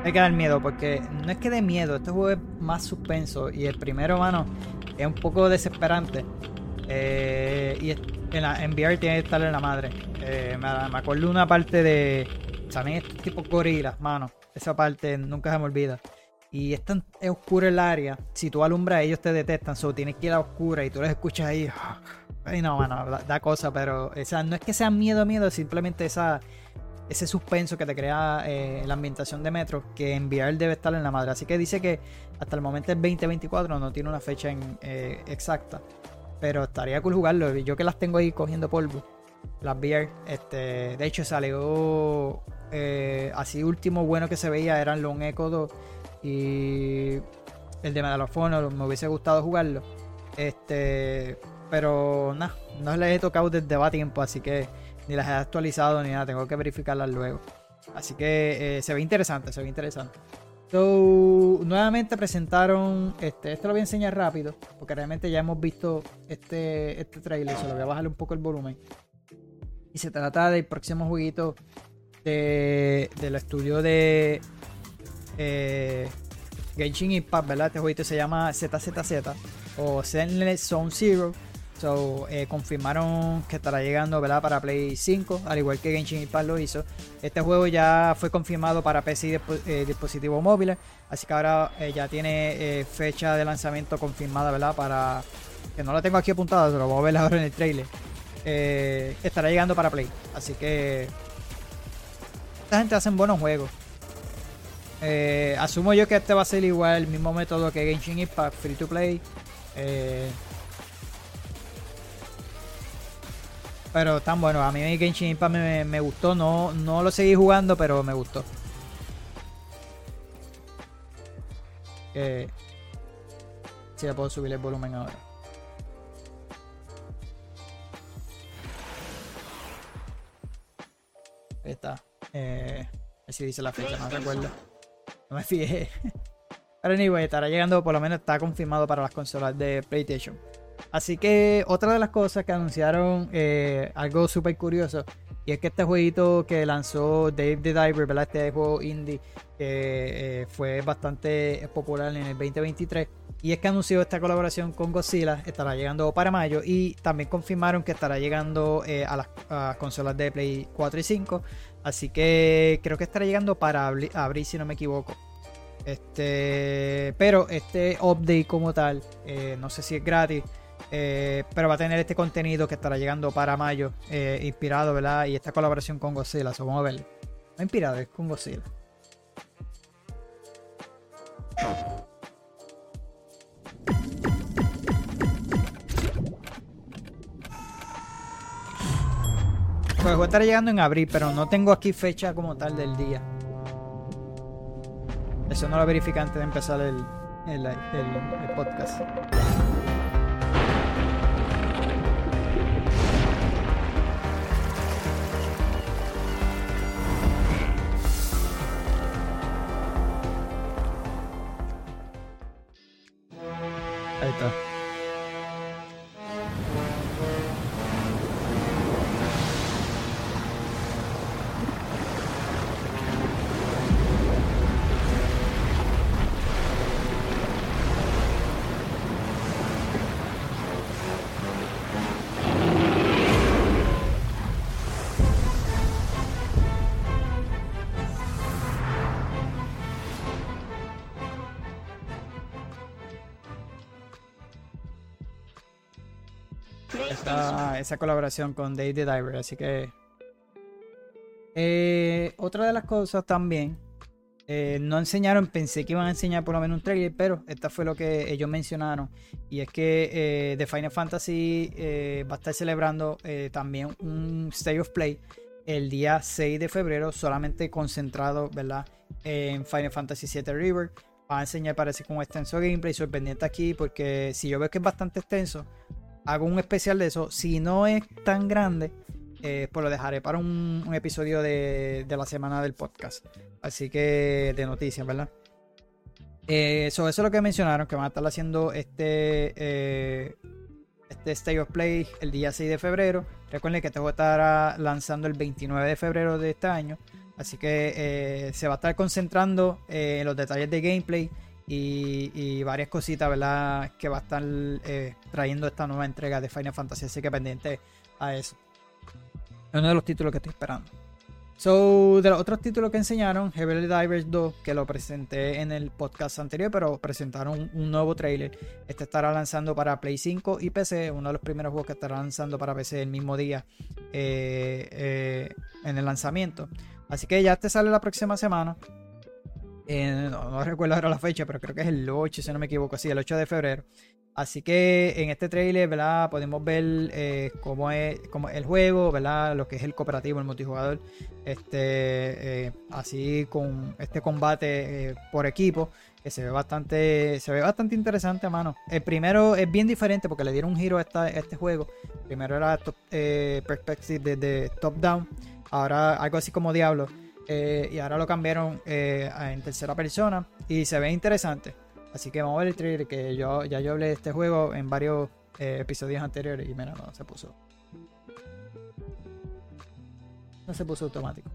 Hay que miedo porque no es que dé miedo, este juego es más suspenso y el primero, mano, es un poco desesperante. Eh, y en, la, en VR tiene que estar en la madre. Eh, me, acuerdo una parte de. Salen estos tipos gorilas, mano. Esa parte nunca se me olvida. Y es tan es oscuro el área. Si tú alumbras, ellos te detectan. So tienes que ir a oscura y tú los escuchas ahí. <sighs> Ay, no, mano, da, da cosa, pero. O sea, no es que sea miedo, miedo, simplemente esa ese suspenso que te crea eh, la ambientación de Metro, que en VR debe estar en la madre. Así que dice que hasta el momento es 2024, no tiene una fecha eh, exacta. Pero estaría cool jugarlo. Yo que las tengo ahí cogiendo polvo, las VR. Este, de hecho, salió eh, así último bueno que se veía eran Long Echo 2 y el de Medal of Honor, Me hubiese gustado jugarlo. Este, pero nada, no les he tocado desde va tiempo, así que ni las he actualizado ni nada, tengo que verificarlas luego. Así que eh, se ve interesante, se ve interesante. So, nuevamente presentaron, este, esto lo voy a enseñar rápido, porque realmente ya hemos visto este, este trailer, se lo voy a bajar un poco el volumen. Y se trata del próximo jueguito de, del estudio de eh, Genshin Impact, ¿verdad? Este jueguito se llama ZZZ o Zenless Zone Zero. So, eh, confirmaron que estará llegando ¿verdad? para Play 5, al igual que Genshin Impact lo hizo. Este juego ya fue confirmado para PC y eh, dispositivos móviles, así que ahora eh, ya tiene fecha de lanzamiento confirmada, ¿verdad? Para que no lo tengo aquí apuntado, pero lo voy a ver ahora en el trailer. Estará llegando para Play, así que esta gente hacen buenos juegos. Asumo yo que este va a ser igual el mismo método que Genshin Impact, free to play. Pero están buenos. A mí Genshin Impact me, gustó. No, no lo seguí jugando, pero me gustó. Eh, si le puedo subir el volumen ahora. Ahí está. Eh, a ver si dice la fecha, no recuerdo. No me fijé. <laughs> Pero anyway, estará llegando, por lo menos está confirmado para las consolas de PlayStation. Así que otra de las cosas que anunciaron, eh, algo súper curioso, y es que este jueguito que lanzó Dave the Diver, ¿verdad? Este juego indie que eh, fue bastante popular en el 2023. Y es que anunció esta colaboración con Godzilla, estará llegando para mayo y también confirmaron que estará llegando eh, a las consolas de Play 4 y 5. Así que creo que estará llegando para abri- abril, si no me equivoco. Este, pero este update como tal, no sé si es gratis, eh, pero va a tener este contenido que estará llegando para mayo, eh, inspirado, ¿verdad? Y esta colaboración con Godzilla, so, vamos a verlo. No inspirado, es con Godzilla. Pues el juego estará llegando en abril, pero no tengo aquí fecha como tal del día. Eso no lo verifica antes de empezar el podcast. Ahí esa, colaboración con Dave the Diver. Así que. Eh, otra de las cosas también Eh, no enseñaron, pensé que iban a enseñar por lo menos un trailer, pero esta fue lo que ellos mencionaron. Y es que eh, The Final Fantasy eh, va a estar celebrando eh, también un State of Play el día 6 de febrero, solamente concentrado, ¿verdad? En Final Fantasy VII River. Va a enseñar, parece, con extenso gameplay. Sorprendente aquí, porque si yo veo que es bastante extenso, hago un especial de eso. Si no es tan grande, eh, pues lo dejaré para un, episodio de, la semana del podcast. Así que de noticias, ¿verdad? Eh, so, eso es lo que mencionaron, que van a estar haciendo este, eh, este State of Play el día 6 de febrero. Recuerden que este juego estará lanzando el 29 de febrero de este año. Así que eh, se va a estar concentrando eh, en los detalles de gameplay y, varias cositas, ¿verdad? Que va a estar eh, trayendo esta nueva entrega de Final Fantasy. Así que pendiente a eso. Es uno de los títulos que estoy esperando. So, de los otros títulos que enseñaron, Heavenly Divers 2, que lo presenté en el podcast anterior, pero presentaron un, nuevo trailer. Este estará lanzando para Play 5 y PC, uno de los primeros juegos que estará lanzando para PC el mismo día eh, eh, en el lanzamiento. Así que ya este sale la próxima semana. No, recuerdo ahora la fecha, pero creo que es el 8, si no me equivoco, sí, el 8 de febrero. Así que en este trailer, ¿verdad? Podemos ver eh, cómo, es, cómo el juego, ¿verdad? Lo que es el cooperativo, el multijugador. Este, eh, así con este combate eh, por equipo, que se ve bastante, se ve bastante interesante, mano. El primero es bien diferente porque le dieron un giro a, este juego. Primero era perspective desde top down, ahora algo así como Diablo. Eh, y ahora lo cambiaron eh, en tercera persona y se ve interesante. Así que vamos a ver el trailer que yo ya yo hablé de este juego en varios eh, episodios anteriores y mira, no se puso. No se puso automático.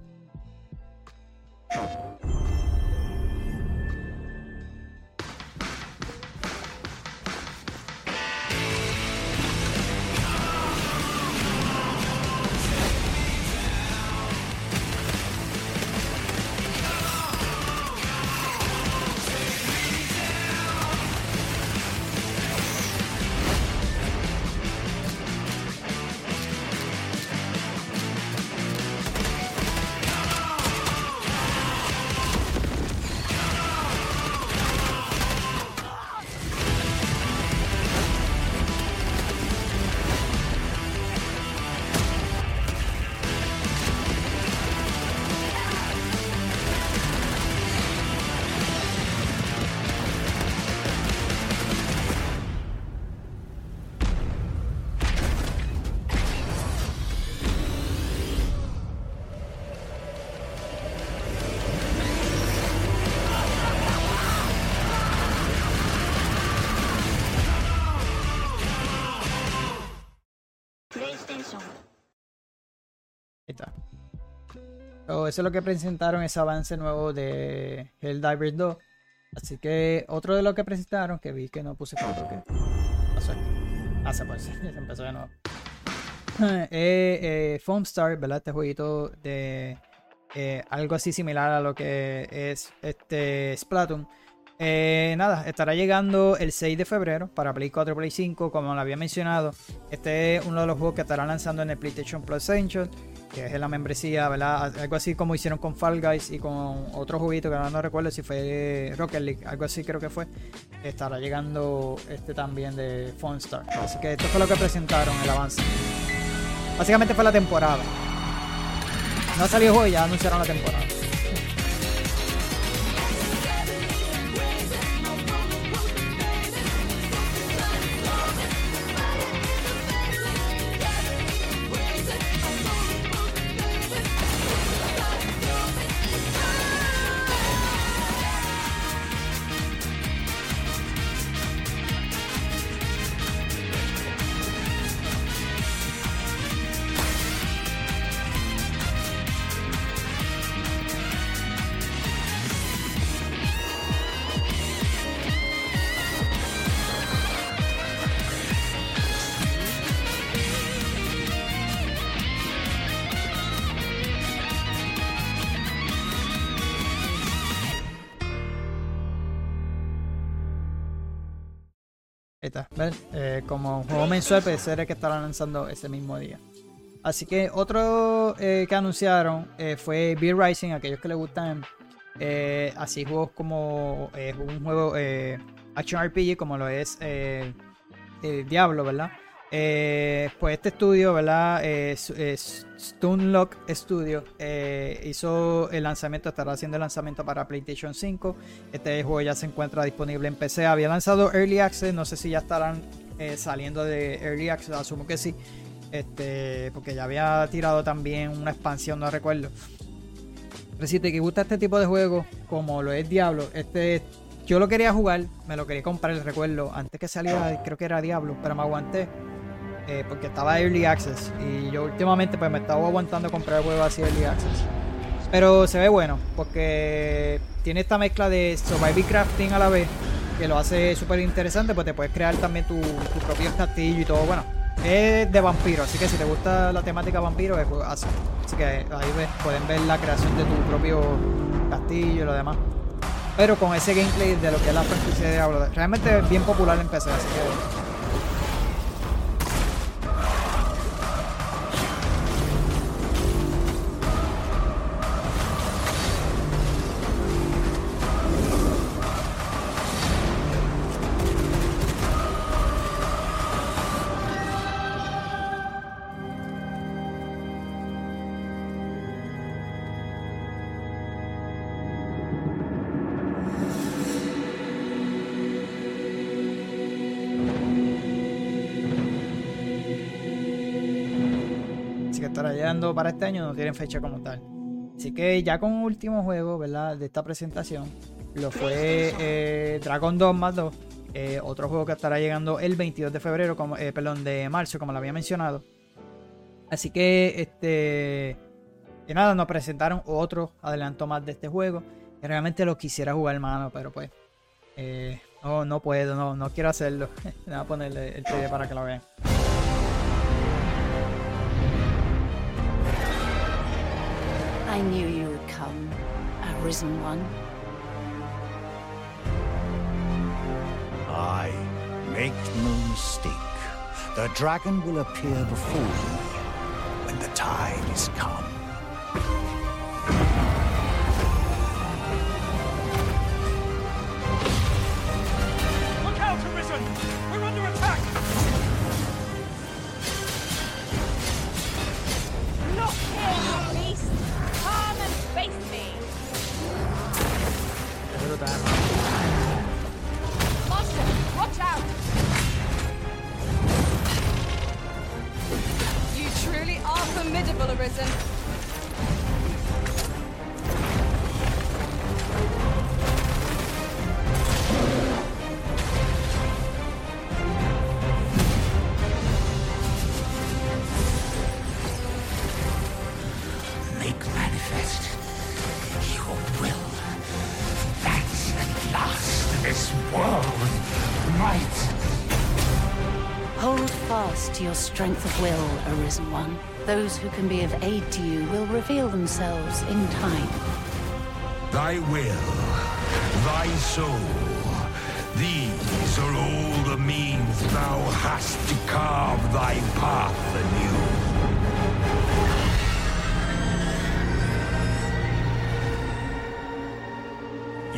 So, eso es lo que presentaron, ese avance nuevo de Helldivers 2. Así que otro de lo que presentaron, que vi que no puse foto, que pasó aquí. Ah, se <laughs> empezó de nuevo. <laughs> eh, eh, Foamstar, ¿verdad? Este jueguito de eh, algo así similar a lo que es este Splatoon. Eh, nada, estará llegando el 6 de febrero para Play 4 Play 5, como lo había mencionado. Este es uno de los juegos que estarán lanzando en el PlayStation Plus Essential, que es la membresía, ¿verdad? Algo así como hicieron con Fall Guys y con otro jueguito que ahora no recuerdo si fue Rocket League, algo así creo que fue. Estará llegando este también de Star Así que esto fue lo que presentaron, el avance. Básicamente fue la temporada. No salió el juego y ya anunciaron la temporada. Eh, como juego mensual, el que estarán lanzando ese mismo día. Así que otro eh, que anunciaron eh, fue Beer Rising, aquellos que les gustan eh, así juegos como un juego Action RPG como lo es eh, Diablo, ¿verdad? Pues este estudio, ¿verdad? Stunlock Studio hizo el lanzamiento, estará haciendo el lanzamiento para PlayStation 5. Este juego ya se encuentra disponible en PC. Había lanzado Early Access, no sé si ya estarán eh, saliendo de Early Access, asumo que sí. Este, porque ya había tirado también una expansión, no recuerdo. Pero si te gusta este tipo de juegos, como lo es Diablo, este yo lo quería jugar, me lo quería comprar, el recuerdo, antes que saliera, creo que era Diablo, pero me aguanté. eh, porque estaba Early Access. Y yo últimamente pues me estaba aguantando comprar el juego así Early Access. Pero se ve bueno, porque tiene esta mezcla de survival crafting a la vez, que lo hace súper interesante, pues te puedes crear también tu, propio castillo y todo. Bueno, es de vampiro, así que si te gusta la temática vampiro, es así. Así que ahí pueden ver la creación de tu propio castillo y lo demás. Pero con ese gameplay de lo que es la franquicia de Diablo, realmente es bien popular en PC, así que Llegando para este año, no tienen fecha como tal. Así que ya con un último juego, ¿verdad? De esta presentación, lo fue eh, Dragon Dogma 2. eh, otro juego que estará llegando el 22 de febrero, como, eh, perdón, de marzo, como lo había mencionado. Así que, este, que nada, nos presentaron otro adelanto más de este juego. Que realmente lo quisiera jugar, hermano, pero pues, eh, no, no puedo, no, no quiero hacerlo. <laughs> Voy a ponerle el trailer para que lo vean. I knew you would come, Arisen One. I make no mistake. The dragon will appear before me when the time is come. Monster, watch out! You truly are formidable, Arisen. Your strength of will, Arisen One. Those who can be of aid to you will reveal themselves in time. Thy will, thy soul, these are all the means thou hast to carve thy path anew.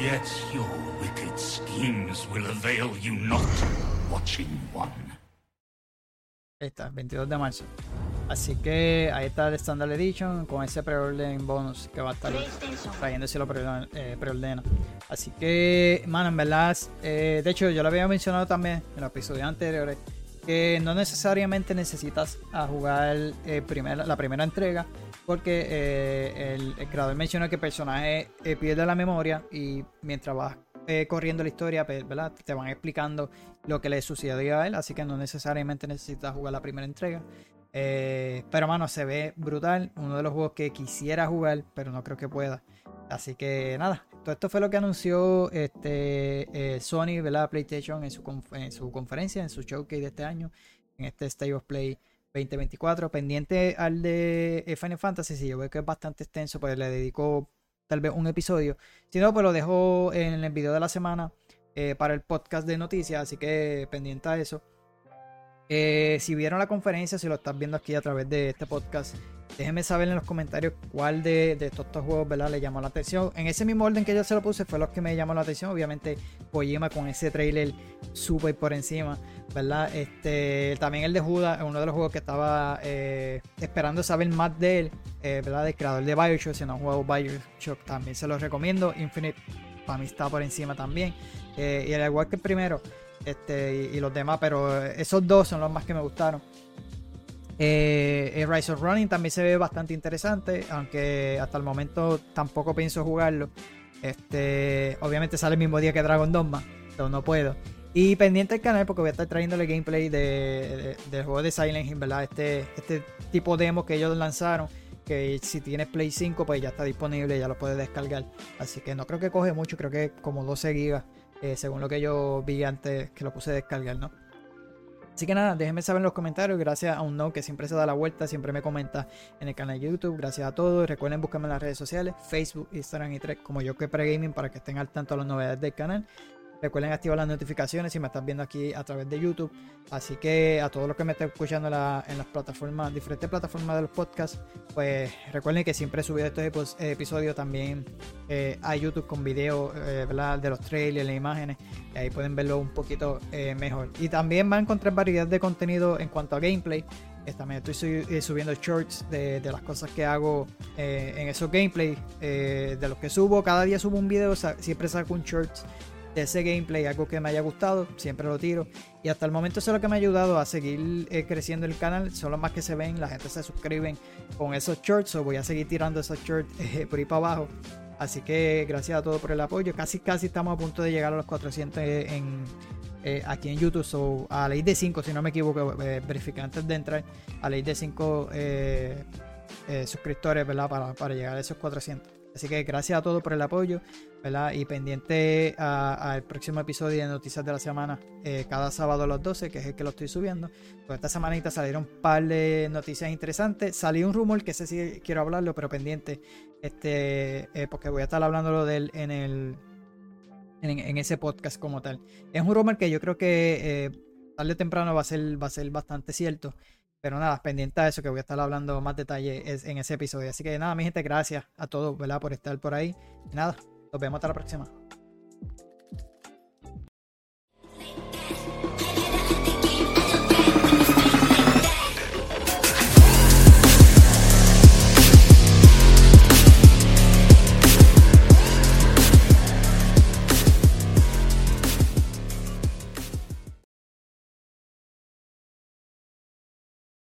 Yet your wicked schemes will avail you not, Watching One. Ahí está, 22 de marzo. Así que ahí está el Standard Edition con ese preorden bonus que va a estar trayendo si lo preorden- eh, preordena. Así que, mano, en verdad, eh, de hecho, yo lo había mencionado también en los episodios anteriores, que no necesariamente necesitas a jugar eh, la primera entrega, porque eh, el, el creador mencionó que el personaje pierde la memoria y mientras vas eh, corriendo la historia, ¿verdad? te van explicando lo que le sucedió a él, así que no necesariamente necesitas jugar la primera entrega. Eh, pero mano, se ve brutal. Uno de los juegos que quisiera jugar, pero no creo que pueda. Así que nada, todo esto fue lo que anunció este eh, Sony. PlayStation en su, en su conferencia, en su showcase de este año, en este State of Play 2024. Pendiente al de Final Fantasy, si yo veo que es bastante extenso, pues le dedico tal vez un episodio. Si no, pues lo dejo en el video de la semana eh, para el podcast de noticias, así que pendiente a eso. Eh, si vieron la conferencia, si lo estás viendo aquí a través de este podcast, Déjenme saber en los comentarios cuál de, de todos estos juegos ¿verdad? le llamó la atención. En ese mismo orden que yo se lo puse fue los que me llamó la atención. Obviamente Kojima con ese trailer súper por encima. ¿verdad? Este, también el de Judas, uno de los juegos que estaba eh, esperando saber más de él, eh, ¿verdad? Del creador de Bioshock. Si no han jugado Bioshock también se los recomiendo. Infinite para mí está por encima también. Eh, y al igual que el primero este, y, y los demás, pero esos dos son los más que me gustaron. Eh, el Rise of Running también se ve bastante interesante, aunque hasta el momento tampoco pienso jugarlo. Este, obviamente sale el mismo día que Dragon Dogma, pero no puedo. Y pendiente del canal porque voy a estar trayéndole gameplay de, de- del juego de Silent Hill, ¿verdad? Este, este tipo de demo que ellos lanzaron, que si tienes Play 5 pues ya está disponible, ya lo puedes descargar. Así que no creo que coge mucho, creo que como 12 gigas, eh, según lo que yo vi antes que lo puse a descargar, ¿no? Así que nada, déjenme saber en los comentarios. Gracias a un no que siempre se da la vuelta, siempre me comenta en el canal de YouTube. Gracias a todos. Recuerden buscarme en las redes sociales: Facebook, Instagram y Threads, como yo que Pregaming, para que estén al tanto de las novedades del canal. Recuerden activar las notificaciones si me estás viendo aquí a través de YouTube. Así que a todos los que me estén escuchando en, la- en las plataformas, diferentes plataformas de los podcasts, pues recuerden que siempre he subido estos epi- episodios también eh, a YouTube con videos eh, de los trailers, las imágenes. Ahí pueden verlo un poquito eh, mejor. Y también van a encontrar variedad de contenido en cuanto a gameplay. Eh, También estoy eh, subiendo shorts de, de las cosas que hago eh, en esos gameplay. eh, de los que subo, cada día subo un video, siempre saco un shorts ese gameplay, algo que me haya gustado, siempre lo tiro. Y hasta el momento eso es lo que me ha ayudado a seguir eh, creciendo el canal. Son los más que se ven, la gente se suscriben con esos shorts. O voy a seguir tirando esos shorts <laughs> eh, por ahí para abajo. Así que gracias a todos por el apoyo. Casi, casi estamos a punto de llegar a los 400 en, eh, aquí en YouTube. So, a ley de 5, si no me equivoco, verifiqué antes de entrar. A ley de 5 eh, eh, suscriptores, ¿verdad? Para, para llegar a esos 400. Así que gracias a todos por el apoyo, ¿verdad? Y pendiente a- al próximo episodio de Noticias de la Semana, eh, cada sábado a las 12, que es el que lo estoy subiendo. Pues esta semanita salieron un par de noticias interesantes. Salió un rumor que ese sí quiero hablarlo, pero pendiente, este, eh, porque voy a estar hablándolo de él en el, en, en ese podcast como tal. Es un rumor que yo creo que eh, tarde o temprano va a ser, va a ser bastante cierto. Pero nada, pendiente a eso que voy a estar hablando más detalle en ese episodio. Así que nada, mi gente, gracias a todos, ¿verdad? Por estar por ahí. Nada, nos vemos hasta la próxima.